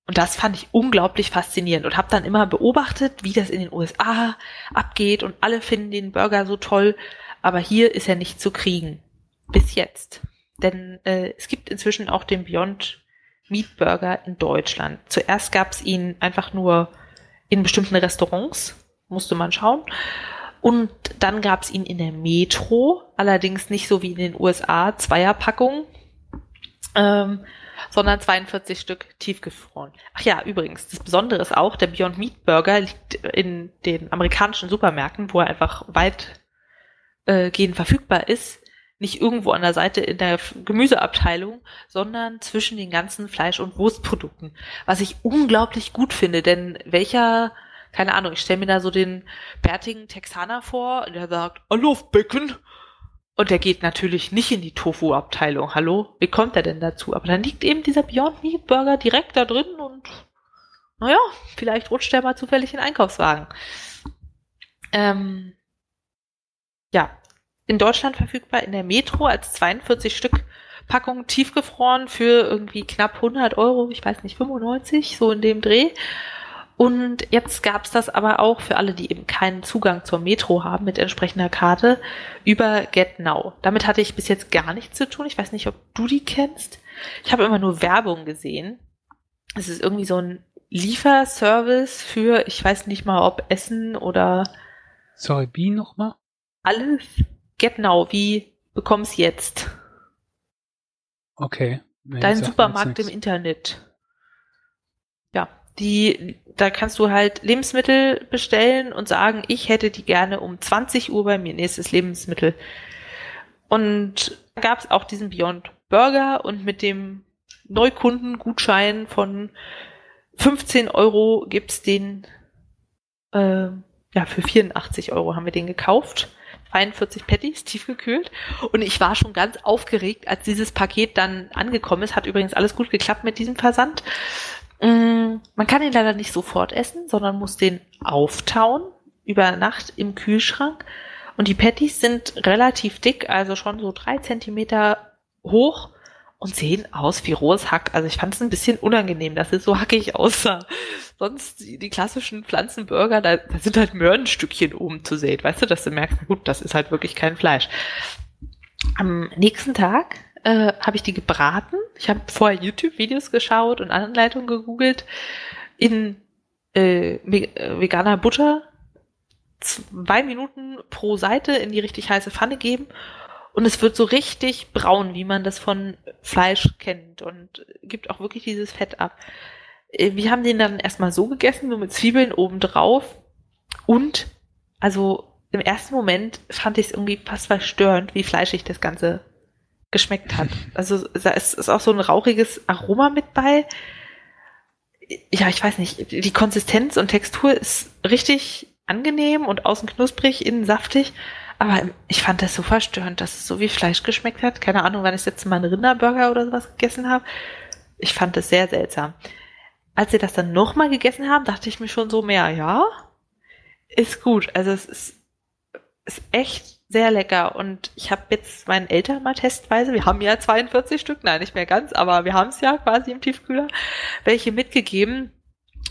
Und das fand ich unglaublich faszinierend und habe dann immer beobachtet, wie das in den USA abgeht und alle finden den Burger so toll, aber hier ist er nicht zu kriegen. Bis jetzt. Denn äh, es gibt inzwischen auch den Beyond Meat Burger in Deutschland. Zuerst gab es ihn einfach nur in bestimmten Restaurants, musste man schauen. Und dann gab es ihn in der Metro, allerdings nicht so wie in den USA, Zweierpackung, ähm, sondern 42 Stück tiefgefroren. Ach ja, übrigens, das Besondere ist auch, der Beyond Meat Burger liegt in den amerikanischen Supermärkten, wo er einfach weitgehend äh, verfügbar ist, nicht irgendwo an der Seite in der Gemüseabteilung, sondern zwischen den ganzen Fleisch- und Wurstprodukten. Was ich unglaublich gut finde, denn welcher, keine Ahnung, ich stelle mir da so den bärtigen Texaner vor, der sagt, I bacon. Und der geht natürlich nicht in die Tofu-Abteilung. Hallo? Wie kommt er denn dazu? Aber dann liegt eben dieser Beyond Meat Burger direkt da drin und naja, vielleicht rutscht der mal zufällig in den Einkaufswagen. Ähm, ja, in Deutschland verfügbar in der Metro als 42 Stück Packung tiefgefroren für irgendwie knapp 100 Euro, ich weiß nicht, 95, so in dem Dreh. Und jetzt gab's das aber auch für alle, die eben keinen Zugang zur Metro haben mit entsprechender Karte über GetNow. Damit hatte ich bis jetzt gar nichts zu tun. Ich weiß nicht, ob du die kennst. Ich habe immer nur Werbung gesehen. Es ist irgendwie so ein Lieferservice für, ich weiß nicht mal, ob Essen oder. Sorry, wie nochmal? Alles Genau, wie bekomm's jetzt? Okay. Nee, Dein Supermarkt im Internet. Ja, die, da kannst du halt Lebensmittel bestellen und sagen, ich hätte die gerne um 20 Uhr bei mir, nächstes Lebensmittel. Und da gab es auch diesen Beyond Burger und mit dem Neukundengutschein von 15 Euro gibt's den, äh, ja, für 84 Euro haben wir den gekauft. 42 Patties, tiefgekühlt. Und ich war schon ganz aufgeregt, als dieses Paket dann angekommen ist. Hat übrigens alles gut geklappt mit diesem Versand. Mm, man kann ihn leider nicht sofort essen, sondern muss den auftauen über Nacht im Kühlschrank. Und die Patties sind relativ dick, also schon so drei Zentimeter hoch und sehen aus wie rohes Hack. Also ich fand es ein bisschen unangenehm, dass es so hackig aussah. Sonst die, die klassischen Pflanzenburger, da, da sind halt Möhrenstückchen oben zu sehen. Weißt du, dass du merkst, gut, das ist halt wirklich kein Fleisch. Am nächsten Tag äh, habe ich die gebraten. Ich habe vorher YouTube-Videos geschaut und Anleitungen gegoogelt in äh, äh, veganer Butter. Zwei Minuten pro Seite in die richtig heiße Pfanne geben und es wird so richtig braun, wie man das von Fleisch kennt und gibt auch wirklich dieses Fett ab. Äh, wir haben den dann erstmal so gegessen, nur mit Zwiebeln obendrauf. Und, also im ersten Moment fand ich es irgendwie fast verstörend, wie fleischig das Ganze geschmeckt hat. Also da ist, auch so ein rauchiges Aroma mit bei. Ja, ich weiß nicht, die Konsistenz und Textur ist richtig angenehm und außen knusprig, innen saftig. Aber ich fand das so verstörend, dass es so wie Fleisch geschmeckt hat. Keine Ahnung, wann ich jetzt mal einen Rinderburger oder sowas gegessen habe. Ich fand das sehr seltsam. Als sie das dann nochmal gegessen haben, dachte ich mir schon so mehr, ja, ist gut. Also es ist, ist echt sehr lecker. Und ich habe jetzt meinen Eltern mal testweise, wir haben ja 42 Stück, nein, nicht mehr ganz, aber wir haben es ja quasi im Tiefkühler, welche mitgegeben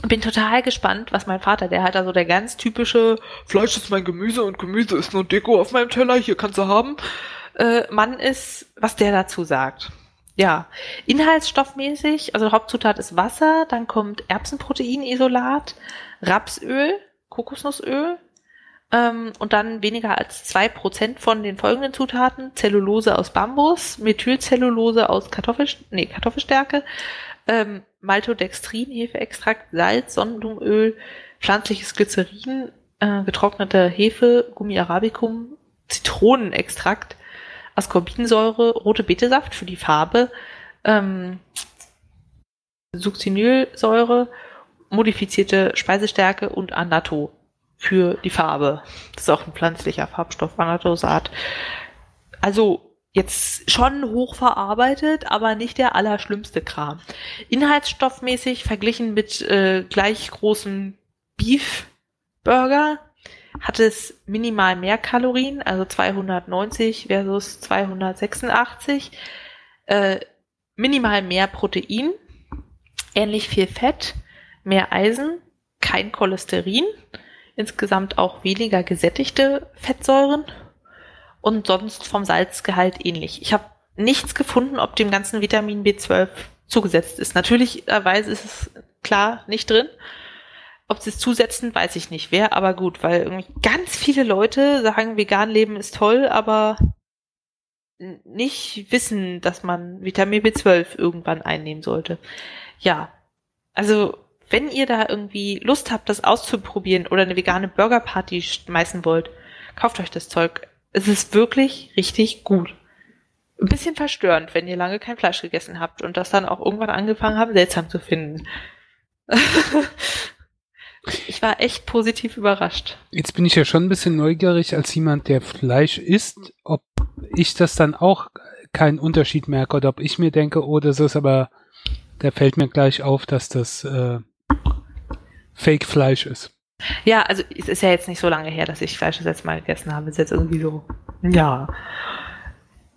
bin total gespannt, was mein Vater, der hat also der ganz typische Fleisch ist mein Gemüse und Gemüse ist nur Deko auf meinem Teller, hier kannst du haben. äh, Mann ist, was der dazu sagt. Ja, inhaltsstoffmäßig, also Hauptzutat ist Wasser, dann kommt Erbsenproteinisolat, Rapsöl, Kokosnussöl ähm, und dann weniger als zwei Prozent von den folgenden Zutaten, Zellulose aus Bambus, Methylcellulose aus Kartoffel, nee, Kartoffelstärke, ähm, Maltodextrin, Hefeextrakt, Salz, Sonnenblumenöl, pflanzliches Glycerin, äh, getrocknete Hefe, Gummi arabicum, Zitronenextrakt, Ascorbinsäure, rote Betesaft für die Farbe, ähm, Succinylsäure, modifizierte Speisestärke und Anato für die Farbe. Das ist auch ein pflanzlicher Farbstoff, Anatosat. Also jetzt schon hochverarbeitet, aber nicht der allerschlimmste Kram. Inhaltsstoffmäßig verglichen mit äh, gleich großen Beef Burger hat es minimal mehr Kalorien, also 290 versus 286, äh, minimal mehr Protein, ähnlich viel Fett, mehr Eisen, kein Cholesterin, insgesamt auch weniger gesättigte Fettsäuren und sonst vom Salzgehalt ähnlich. Ich habe nichts gefunden, ob dem ganzen Vitamin B12 zugesetzt ist. Natürlicherweise ist es klar nicht drin. Ob sie es zusetzen, weiß ich nicht wer, aber gut, weil irgendwie ganz viele Leute sagen, vegan leben ist toll, aber nicht wissen, dass man Vitamin B12 irgendwann einnehmen sollte. Ja, also wenn ihr da irgendwie Lust habt, das auszuprobieren oder eine vegane Burgerparty schmeißen wollt, kauft euch das Zeug. Es ist wirklich richtig gut. Ein bisschen verstörend, wenn ihr lange kein Fleisch gegessen habt und das dann auch irgendwann angefangen habt, seltsam zu finden. Ich war echt positiv überrascht. Jetzt bin ich ja schon ein bisschen neugierig als jemand, der Fleisch isst, ob ich das dann auch keinen Unterschied merke oder ob ich mir denke, oh, das ist aber, da fällt mir gleich auf, dass das äh, Fake-Fleisch ist. Ja, also es ist ja jetzt nicht so lange her, dass ich Fleisch das letzte Mal gegessen habe. Es ist jetzt irgendwie so, ja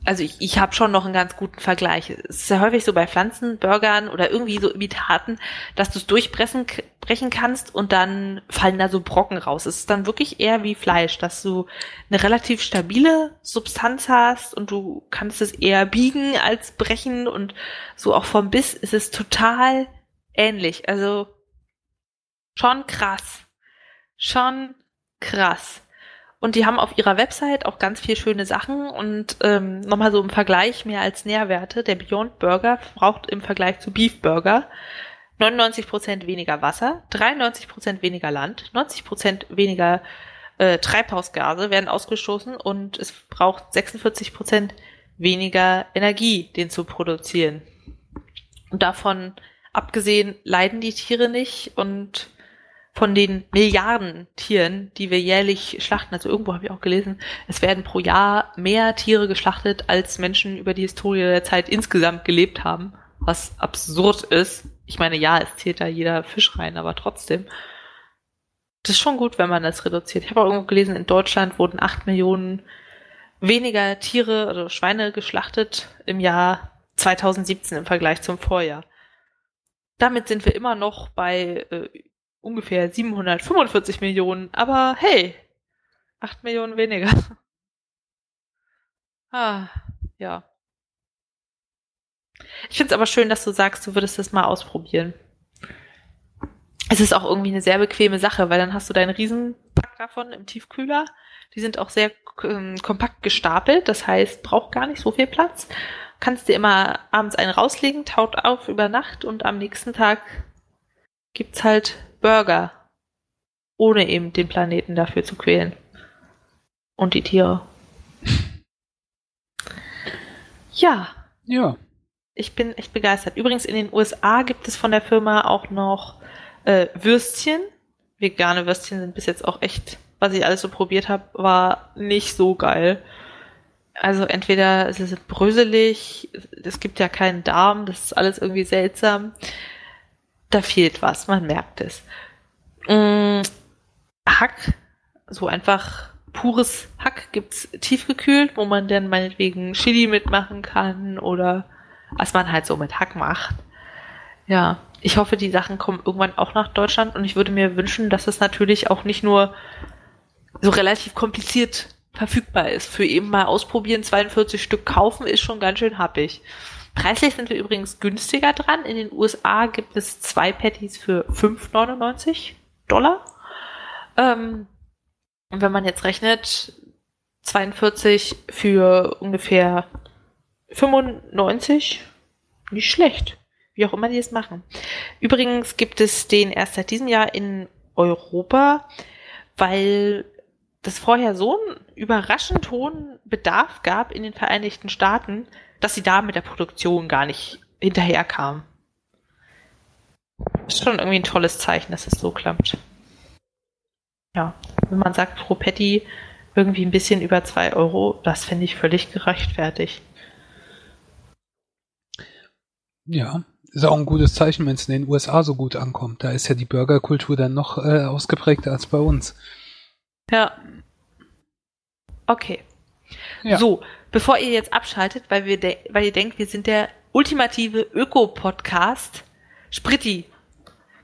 also ich, ich habe schon noch einen ganz guten Vergleich. Es ist ja häufig so bei Pflanzenburgern oder irgendwie so Imitaten, dass du es durchbrechen brechen kannst und dann fallen da so Brocken raus. Es ist dann wirklich eher wie Fleisch, dass du eine relativ stabile Substanz hast und du kannst es eher biegen als brechen und so auch vom Biss ist es total ähnlich. Also schon krass. Schon krass. Und die haben auf ihrer Website auch ganz viel schöne Sachen und ähm, nochmal so im Vergleich mehr als Nährwerte. Der Beyond Burger braucht im Vergleich zu Beef Burger 99% weniger Wasser, 93% weniger Land, 90% weniger äh, Treibhausgase werden ausgestoßen und es braucht 46% weniger Energie, den zu produzieren. Und davon abgesehen leiden die Tiere nicht und von den Milliarden Tieren, die wir jährlich schlachten, also irgendwo habe ich auch gelesen, es werden pro Jahr mehr Tiere geschlachtet, als Menschen über die Historie der Zeit insgesamt gelebt haben, was absurd ist. Ich meine, ja, es zählt da jeder Fisch rein, aber trotzdem. Das ist schon gut, wenn man das reduziert. Ich habe auch irgendwo gelesen, in Deutschland wurden acht Millionen weniger Tiere oder Schweine geschlachtet im Jahr 2017 im Vergleich zum Vorjahr. Damit sind wir immer noch bei äh, ungefähr 745 Millionen, aber hey, 8 Millionen weniger. ah, ja. Ich finde es aber schön, dass du sagst, du würdest das mal ausprobieren. Es ist auch irgendwie eine sehr bequeme Sache, weil dann hast du deinen Riesenpack davon im Tiefkühler. Die sind auch sehr ähm, kompakt gestapelt, das heißt, braucht gar nicht so viel Platz. Kannst dir immer abends einen rauslegen, taut auf über Nacht und am nächsten Tag gibt's halt Burger, ohne eben den Planeten dafür zu quälen. Und die Tiere. Ja. Ja. Ich bin echt begeistert. Übrigens, in den USA gibt es von der Firma auch noch äh, Würstchen. Vegane Würstchen sind bis jetzt auch echt, was ich alles so probiert habe, war nicht so geil. Also entweder sie sind bröselig, es gibt ja keinen Darm, das ist alles irgendwie seltsam da fehlt was, man merkt es. Mm, Hack, so einfach pures Hack gibt's tiefgekühlt, wo man dann meinetwegen Chili mitmachen kann oder was man halt so mit Hack macht. Ja, ich hoffe, die Sachen kommen irgendwann auch nach Deutschland und ich würde mir wünschen, dass es natürlich auch nicht nur so relativ kompliziert verfügbar ist. Für eben mal ausprobieren, 42 Stück kaufen, ist schon ganz schön happig. Preislich sind wir übrigens günstiger dran. In den USA gibt es zwei Patties für 5,99 Dollar. Ähm, und wenn man jetzt rechnet, 42 für ungefähr 95, nicht schlecht. Wie auch immer die es machen. Übrigens gibt es den erst seit diesem Jahr in Europa, weil das vorher so einen überraschend hohen Bedarf gab in den Vereinigten Staaten, dass sie da mit der Produktion gar nicht hinterherkam. Ist schon irgendwie ein tolles Zeichen, dass es so klappt. Ja, wenn man sagt, pro Patty irgendwie ein bisschen über zwei Euro, das finde ich völlig gerechtfertigt. Ja, ist auch ein gutes Zeichen, wenn es in den USA so gut ankommt. Da ist ja die Burgerkultur dann noch äh, ausgeprägter als bei uns. Ja. Okay. Ja. So, bevor ihr jetzt abschaltet, weil, wir weil ihr denkt, wir sind der ultimative Öko-Podcast, Spritti,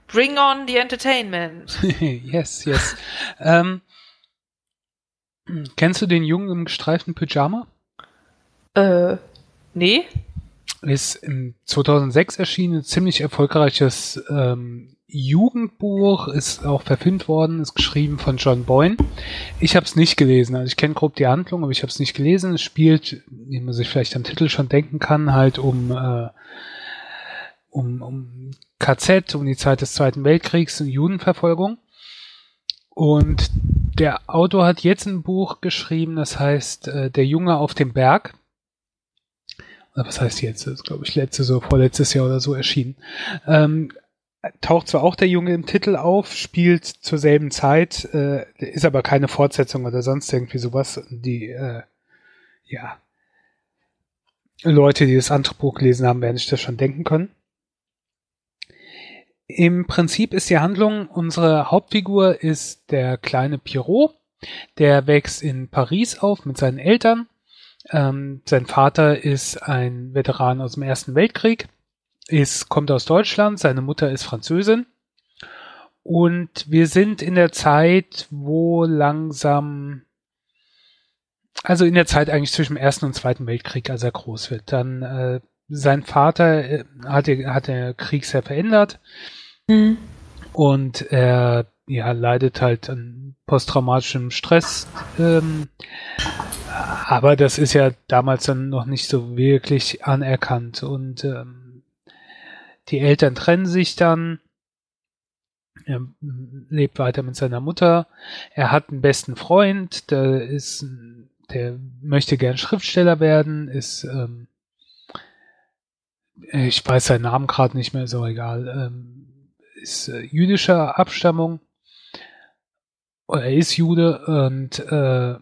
bring on the entertainment. yes, yes. ähm, kennst du den Jungen im gestreiften Pyjama? Äh, nee? Ist im 2006 erschienen, ein ziemlich erfolgreiches ähm, Jugendbuch, ist auch verfilmt worden, ist geschrieben von John Boyne. Ich habe es nicht gelesen, also ich kenne grob die Handlung, aber ich habe es nicht gelesen. Es spielt, wie man sich vielleicht am Titel schon denken kann, halt um, äh, um, um KZ, um die Zeit des Zweiten Weltkriegs und Judenverfolgung. Und der Autor hat jetzt ein Buch geschrieben, das heißt äh, Der Junge auf dem Berg. Was heißt jetzt? Das ist, glaube ich, letztes oder vorletztes Jahr oder so erschienen. Ähm, taucht zwar auch der Junge im Titel auf, spielt zur selben Zeit, äh, ist aber keine Fortsetzung oder sonst irgendwie sowas. Die, äh, ja, Leute, die das andere Buch gelesen haben, werden sich das schon denken können. Im Prinzip ist die Handlung, unsere Hauptfigur ist der kleine Pierrot, der wächst in Paris auf mit seinen Eltern. Ähm, sein Vater ist ein Veteran aus dem Ersten Weltkrieg, ist, kommt aus Deutschland, seine Mutter ist Französin. Und wir sind in der Zeit, wo langsam, also in der Zeit eigentlich zwischen dem Ersten und Zweiten Weltkrieg, als er groß wird. Dann äh, sein Vater äh, hat, hat der Krieg sehr verändert Hm. und er ja, leidet halt an posttraumatischem Stress. Ähm, aber das ist ja damals dann noch nicht so wirklich anerkannt. Und ähm, die Eltern trennen sich dann. Er lebt weiter mit seiner Mutter. Er hat einen besten Freund, der ist, der möchte gern Schriftsteller werden, ist, ähm, ich weiß seinen Namen gerade nicht mehr, ist auch egal, ähm, ist äh, jüdischer Abstammung. Er ist Jude und äh,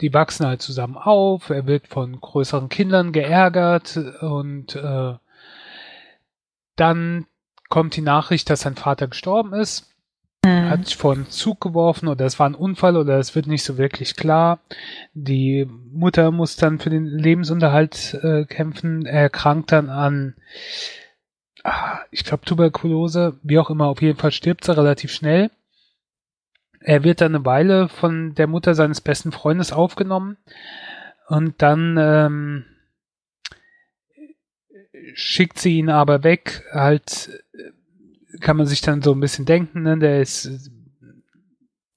die wachsen halt zusammen auf. Er wird von größeren Kindern geärgert und äh, dann kommt die Nachricht, dass sein Vater gestorben ist. Hm. Hat sich vor einen Zug geworfen oder es war ein Unfall oder es wird nicht so wirklich klar. Die Mutter muss dann für den Lebensunterhalt äh, kämpfen. Er krankt dann an, ah, ich glaube, Tuberkulose, wie auch immer. Auf jeden Fall stirbt sie relativ schnell. Er wird dann eine Weile von der Mutter seines besten Freundes aufgenommen und dann ähm, schickt sie ihn aber weg. Halt äh, kann man sich dann so ein bisschen denken, ne? der ist äh,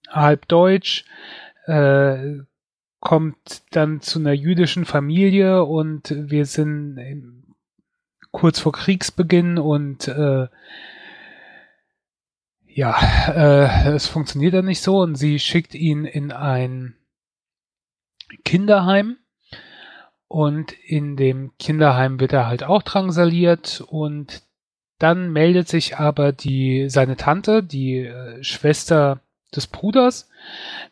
halb deutsch, äh, kommt dann zu einer jüdischen Familie und wir sind kurz vor Kriegsbeginn und äh, ja, äh, es funktioniert dann nicht so und sie schickt ihn in ein Kinderheim und in dem Kinderheim wird er halt auch drangsaliert und dann meldet sich aber die seine Tante, die äh, Schwester des Bruders,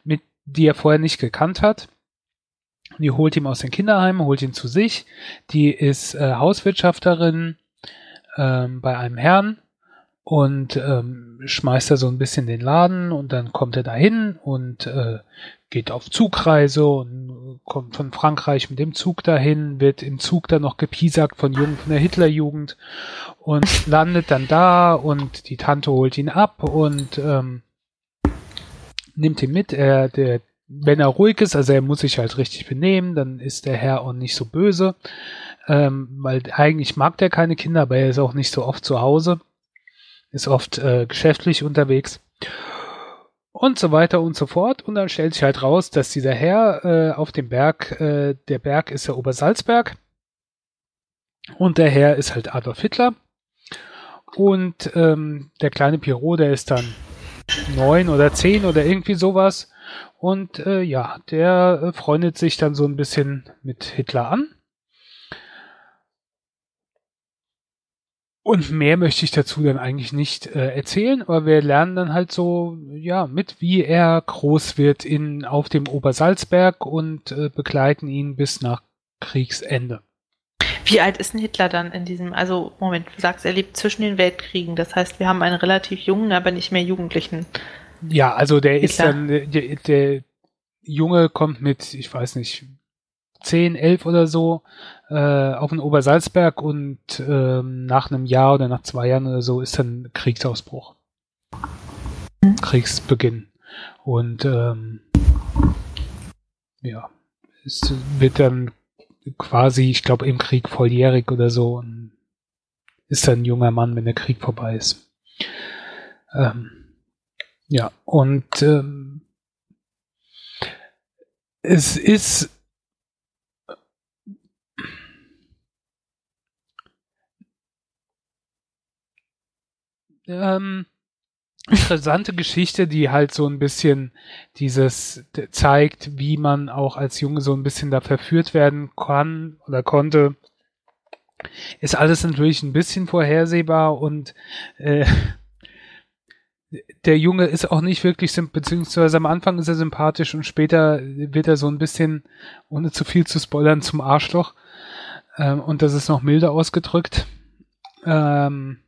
mit die er vorher nicht gekannt hat. Die holt ihn aus dem Kinderheim, holt ihn zu sich. Die ist äh, Hauswirtschafterin ähm, bei einem Herrn und ähm, schmeißt er so ein bisschen den Laden und dann kommt er dahin und äh, geht auf Zugreise und kommt von Frankreich mit dem Zug dahin, wird im Zug dann noch gepiesackt von Jungen von der Hitlerjugend und landet dann da und die Tante holt ihn ab und ähm, nimmt ihn mit. Er, der wenn er ruhig ist, also er muss sich halt richtig benehmen, dann ist der Herr auch nicht so böse, ähm, weil eigentlich mag der keine Kinder, aber er ist auch nicht so oft zu Hause, ist oft äh, geschäftlich unterwegs und so weiter und so fort. Und dann stellt sich halt raus, dass dieser Herr äh, auf dem Berg, äh, der Berg ist der Obersalzberg und der Herr ist halt Adolf Hitler. Und ähm, der kleine Pierrot, der ist dann neun oder zehn oder irgendwie sowas. Und äh, ja, der äh, freundet sich dann so ein bisschen mit Hitler an. Und mehr möchte ich dazu dann eigentlich nicht äh, erzählen, aber wir lernen dann halt so, ja, mit, wie er groß wird in, auf dem Obersalzberg und äh, begleiten ihn bis nach Kriegsende. Wie alt ist denn Hitler dann in diesem, also Moment, du sagst, er lebt zwischen den Weltkriegen, das heißt, wir haben einen relativ jungen, aber nicht mehr Jugendlichen. Ja, also der Hitler. ist dann, der, der Junge kommt mit, ich weiß nicht, 10, 11 oder so äh, auf den Obersalzberg und ähm, nach einem Jahr oder nach zwei Jahren oder so ist dann Kriegsausbruch. Kriegsbeginn. Und ähm, ja, es wird dann quasi, ich glaube, im Krieg volljährig oder so und ist dann ein junger Mann, wenn der Krieg vorbei ist. Ähm, ja, und ähm, es ist ähm, interessante Geschichte, die halt so ein bisschen dieses zeigt, wie man auch als Junge so ein bisschen da verführt werden kann oder konnte. Ist alles natürlich ein bisschen vorhersehbar und äh, der Junge ist auch nicht wirklich, beziehungsweise am Anfang ist er sympathisch und später wird er so ein bisschen, ohne zu viel zu spoilern, zum Arschloch. Ähm, und das ist noch milder ausgedrückt. Ähm,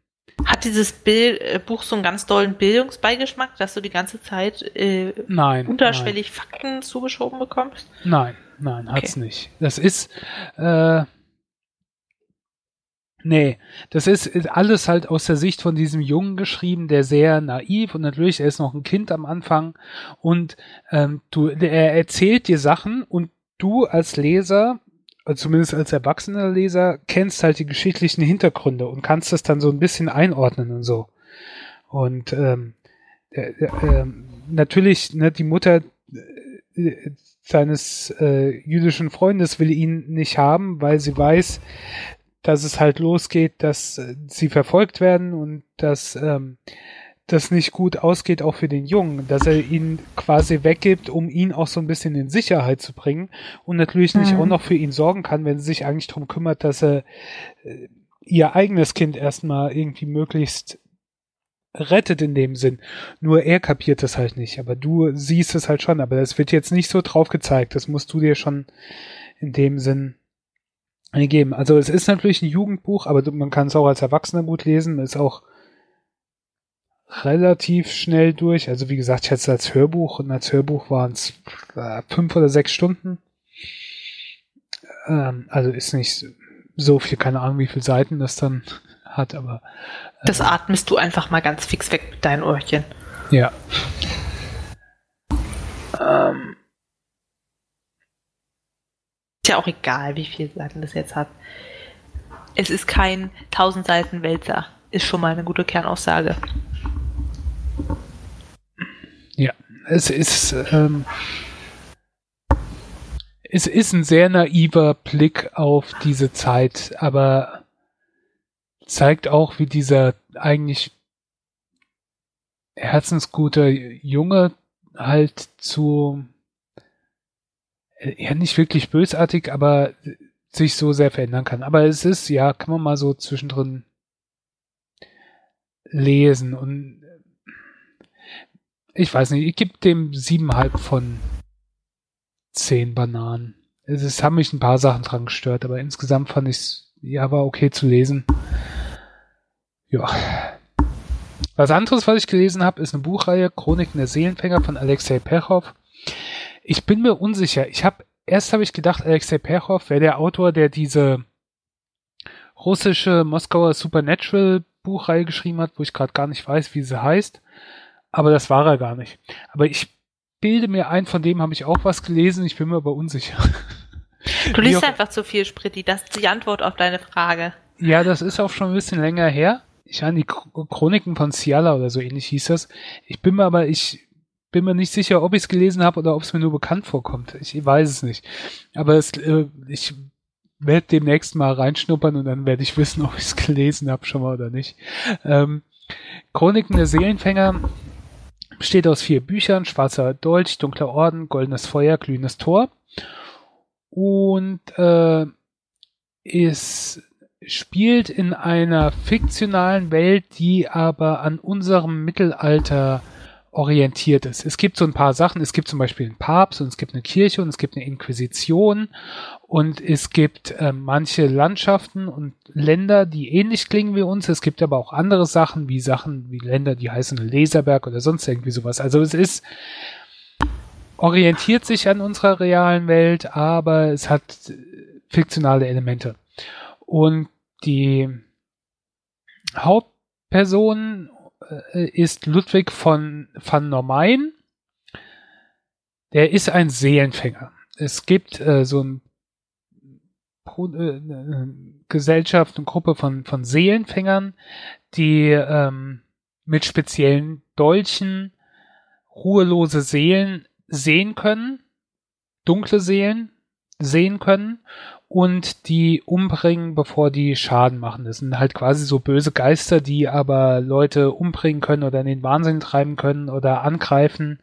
hat dieses Bild, äh, Buch so einen ganz dollen Bildungsbeigeschmack, dass du die ganze Zeit äh, nein, unterschwellig nein. Fakten zugeschoben bekommst? Nein, nein, okay. hat's nicht. Das ist äh, Nee, das ist alles halt aus der Sicht von diesem Jungen geschrieben, der sehr naiv und natürlich, er ist noch ein Kind am Anfang und ähm, du, er erzählt dir Sachen und du als Leser also zumindest als erwachsener Leser, kennst halt die geschichtlichen Hintergründe und kannst das dann so ein bisschen einordnen und so. Und ähm, äh, äh, natürlich, ne, die Mutter äh, seines äh, jüdischen Freundes will ihn nicht haben, weil sie weiß, dass es halt losgeht, dass äh, sie verfolgt werden und dass ähm, das nicht gut ausgeht, auch für den Jungen, dass er ihn quasi weggibt, um ihn auch so ein bisschen in Sicherheit zu bringen und natürlich nicht mhm. auch noch für ihn sorgen kann, wenn sie sich eigentlich darum kümmert, dass er äh, ihr eigenes Kind erstmal irgendwie möglichst rettet in dem Sinn. Nur er kapiert das halt nicht, aber du siehst es halt schon, aber das wird jetzt nicht so drauf gezeigt, das musst du dir schon in dem Sinn geben. Also es ist natürlich ein Jugendbuch, aber man kann es auch als Erwachsener gut lesen, ist auch relativ schnell durch. Also wie gesagt, ich hatte es als Hörbuch und als Hörbuch waren es äh, fünf oder sechs Stunden. Ähm, also ist nicht so viel, keine Ahnung, wie viele Seiten das dann hat, aber. Äh, das atmest du einfach mal ganz fix weg mit deinen Ohrchen. Ja. Ähm. Ist ja auch egal, wie viele Seiten das jetzt hat. Es ist kein 1000 Seiten Wälzer. Ist schon mal eine gute Kernaussage. Ja, es ist, ähm, es ist ein sehr naiver Blick auf diese Zeit, aber zeigt auch, wie dieser eigentlich herzensguter Junge halt zu, ja nicht wirklich bösartig, aber sich so sehr verändern kann. Aber es ist, ja, kann man mal so zwischendrin lesen und ich weiß nicht, ich gebe dem siebenhalb von zehn Bananen. Es haben mich ein paar Sachen dran gestört, aber insgesamt fand ich es, ja, war okay zu lesen. Ja. Was anderes, was ich gelesen habe, ist eine Buchreihe Chroniken der Seelenfänger von Alexei Perchow. Ich bin mir unsicher. Ich habe erst habe ich gedacht, Alexei Perchow wäre der Autor, der diese russische Moskauer Supernatural Buchreihe geschrieben hat, wo ich gerade gar nicht weiß, wie sie heißt aber das war er gar nicht. Aber ich bilde mir ein, von dem habe ich auch was gelesen, ich bin mir aber unsicher. Du liest einfach zu viel, Spritti. Das ist die Antwort auf deine Frage. Ja, das ist auch schon ein bisschen länger her. Ich meine, die Chro- Chroniken von Ciala oder so ähnlich hieß das. Ich bin mir aber, ich bin mir nicht sicher, ob ich es gelesen habe oder ob es mir nur bekannt vorkommt. Ich weiß es nicht. Aber es, äh, ich werde demnächst mal reinschnuppern und dann werde ich wissen, ob ich es gelesen habe schon mal oder nicht. Ähm, Chroniken der Seelenfänger besteht aus vier Büchern, Schwarzer Dolch, Dunkler Orden, Goldenes Feuer, Glühendes Tor. Und äh, es spielt in einer fiktionalen Welt, die aber an unserem Mittelalter orientiert ist. Es gibt so ein paar Sachen. Es gibt zum Beispiel einen Papst und es gibt eine Kirche und es gibt eine Inquisition und es gibt äh, manche Landschaften und Länder, die ähnlich klingen wie uns. Es gibt aber auch andere Sachen, wie Sachen wie Länder, die heißen Leserberg oder sonst irgendwie sowas. Also es ist orientiert sich an unserer realen Welt, aber es hat äh, fiktionale Elemente. Und die Hauptperson äh, ist Ludwig von van Normain. Der ist ein Seelenfänger. Es gibt äh, so ein äh, eine Gesellschaft, eine Gruppe von, von Seelenfängern, die ähm, mit speziellen Dolchen ruhelose Seelen sehen können, dunkle Seelen sehen können und die umbringen, bevor die Schaden machen. Das sind halt quasi so böse Geister, die aber Leute umbringen können oder in den Wahnsinn treiben können oder angreifen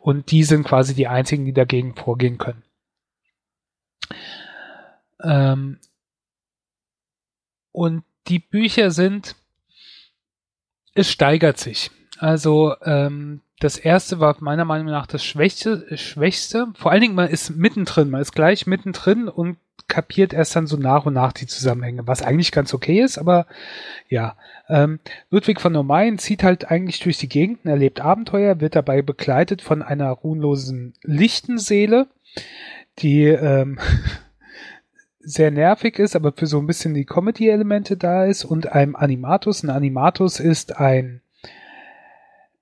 und die sind quasi die einzigen, die dagegen vorgehen können. Ähm und die Bücher sind, es steigert sich. Also ähm, das erste war meiner Meinung nach das Schwächste, Schwächste. Vor allen Dingen, man ist mittendrin, man ist gleich mittendrin und kapiert erst dann so nach und nach die Zusammenhänge, was eigentlich ganz okay ist, aber ja. Ähm, Ludwig von Normain zieht halt eigentlich durch die Gegend, erlebt Abenteuer, wird dabei begleitet von einer ruhenlosen Lichtenseele, die ähm, sehr nervig ist, aber für so ein bisschen die Comedy-Elemente da ist und einem Animatus. Ein Animatus ist ein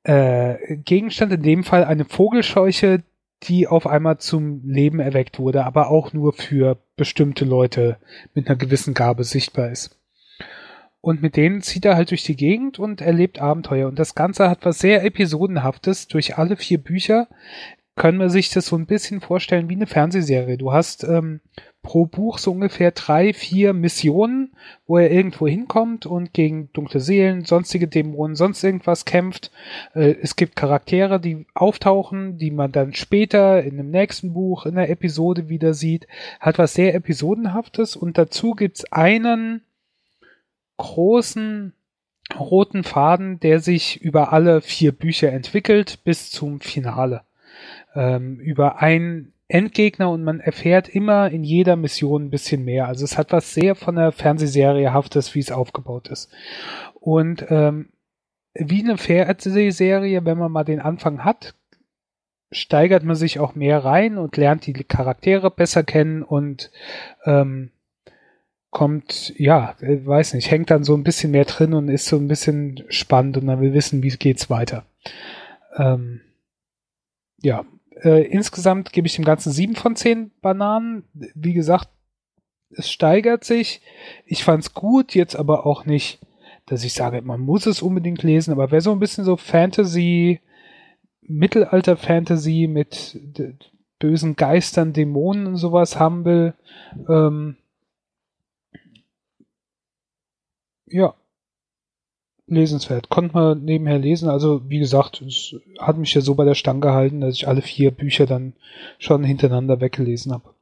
äh, Gegenstand, in dem Fall eine Vogelscheuche, die auf einmal zum Leben erweckt wurde, aber auch nur für bestimmte Leute mit einer gewissen Gabe sichtbar ist. Und mit denen zieht er halt durch die Gegend und erlebt Abenteuer. Und das Ganze hat was sehr Episodenhaftes. Durch alle vier Bücher können wir sich das so ein bisschen vorstellen wie eine Fernsehserie. Du hast ähm, pro Buch so ungefähr drei, vier Missionen, wo er irgendwo hinkommt und gegen dunkle Seelen, sonstige Dämonen, sonst irgendwas kämpft. Äh, es gibt Charaktere, die auftauchen, die man dann später in dem nächsten Buch, in der Episode wieder sieht. Hat was sehr Episodenhaftes und dazu gibt's einen großen roten Faden, der sich über alle vier Bücher entwickelt bis zum Finale. Ähm, über einen Endgegner und man erfährt immer in jeder Mission ein bisschen mehr. Also es hat was sehr von der Fernsehserie haftes, wie es aufgebaut ist. Und ähm, wie eine Fernsehserie, wenn man mal den Anfang hat, steigert man sich auch mehr rein und lernt die Charaktere besser kennen und ähm, kommt, ja, äh, weiß nicht, hängt dann so ein bisschen mehr drin und ist so ein bisschen spannend und man will wissen, wie geht's weiter. Ähm, ja, äh, insgesamt gebe ich dem Ganzen sieben von zehn Bananen. Wie gesagt, es steigert sich. Ich fand's gut, jetzt aber auch nicht, dass ich sage, man muss es unbedingt lesen, aber wer so ein bisschen so Fantasy, Mittelalter-Fantasy mit bösen Geistern, Dämonen und sowas haben will, ähm, ja, lesenswert. Konnte man nebenher lesen. Also, wie gesagt, es hat mich ja so bei der Stange gehalten, dass ich alle vier Bücher dann schon hintereinander weggelesen habe.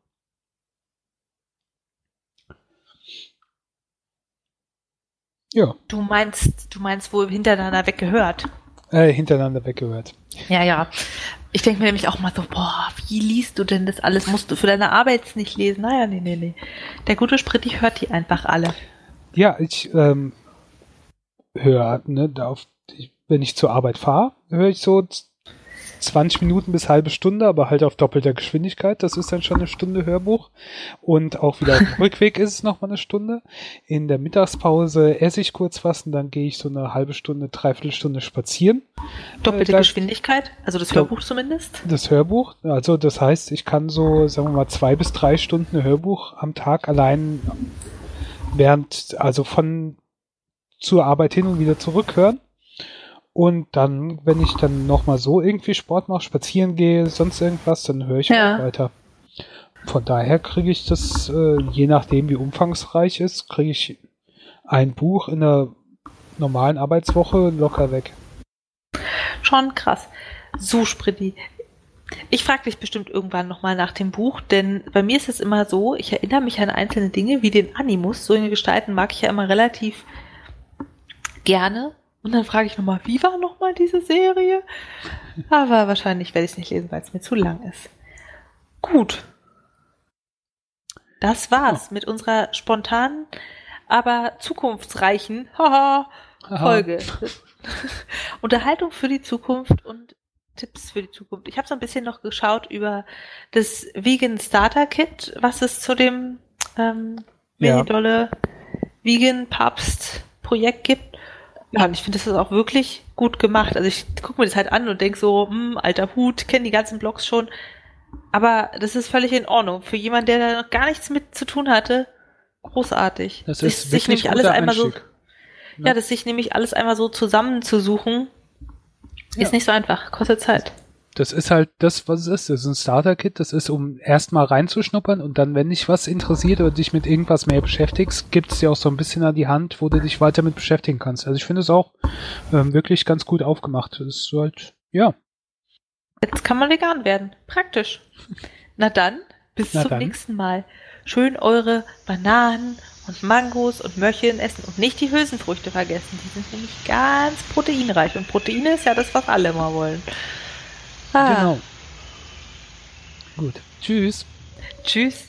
Ja, Du meinst, du meinst wohl hintereinander weggehört. äh, hintereinander weggehört. Ja, ja. Ich denke mir nämlich auch mal so, boah, wie liest du denn das alles? Musst du für deine Arbeit nicht lesen? Naja, nee, nee, nee. Der gute Sprit, ich hört die einfach alle. Ja, ich ähm, höre, ne, da auf, wenn ich zur Arbeit fahre, höre ich so z- 20 Minuten bis halbe Stunde, aber halt auf doppelter Geschwindigkeit. Das ist dann schon eine Stunde Hörbuch. Und auch wieder auf dem Rückweg ist es nochmal eine Stunde. In der Mittagspause esse ich kurz was und dann gehe ich so eine halbe Stunde, dreiviertel Stunde spazieren. Doppelte Äh, Geschwindigkeit, also das Ja. Hörbuch zumindest. Das Hörbuch, also das heißt, ich kann so, sagen wir mal, zwei bis drei Stunden Hörbuch am Tag allein während, also von zur Arbeit hin und wieder zurückhören. Und dann, wenn ich dann nochmal so irgendwie Sport mache, spazieren gehe, sonst irgendwas, dann höre ich Ja. auch weiter. Von daher kriege ich das, äh, je nachdem wie umfangreich ist, kriege ich ein Buch in einer normalen Arbeitswoche locker weg. Schon krass. So, Spritti. Ich frage dich bestimmt irgendwann nochmal nach dem Buch, denn bei mir ist es immer so, ich erinnere mich an einzelne Dinge, wie den Animus. So in Gestalten mag ich ja immer relativ gerne. Und dann frage ich nochmal, wie war nochmal diese Serie? Aber wahrscheinlich werde ich es nicht lesen, weil es mir zu lang ist. Gut. Das war's mit unserer spontanen, aber zukunftsreichen Folge. Unterhaltung für die Zukunft und Tipps für die Zukunft. Ich habe so ein bisschen noch geschaut über das Vegan Starter Kit, was es zu dem ähm, Ja. dolle Vegan Papst Projekt gibt. Ja, und ich finde, das ist auch wirklich gut gemacht. Also ich gucke mir das halt an und denk so, hm, alter Hut, kenne die ganzen Blogs schon. Aber das ist völlig in Ordnung. Für jemanden, der da noch gar nichts mit zu tun hatte, großartig. Das Sich- ist sich wirklich nämlich alles einmal so Einstieg. ja, das sich nämlich alles einmal so zusammenzusuchen, Ja. ist nicht so einfach, kostet Zeit. Das ist halt das, was es ist. Das ist ein Starter-Kit. Das ist, um erstmal reinzuschnuppern und dann, wenn dich was interessiert oder dich mit irgendwas mehr beschäftigst, gibt es dir auch so ein bisschen an die Hand, wo du dich weiter mit beschäftigen kannst. Also ich finde es auch ähm, wirklich ganz gut aufgemacht. Das ist halt, ja. Jetzt kann man vegan werden. Praktisch. Na dann, bis Na zum dann. nächsten Mal. Schön eure Bananen und Mangos und Möhrchen essen und nicht die Hülsenfrüchte vergessen. Die sind nämlich ganz proteinreich und Proteine ist ja das, was alle immer wollen. Ah, Genau. Gut. Tschüss. Tschüss.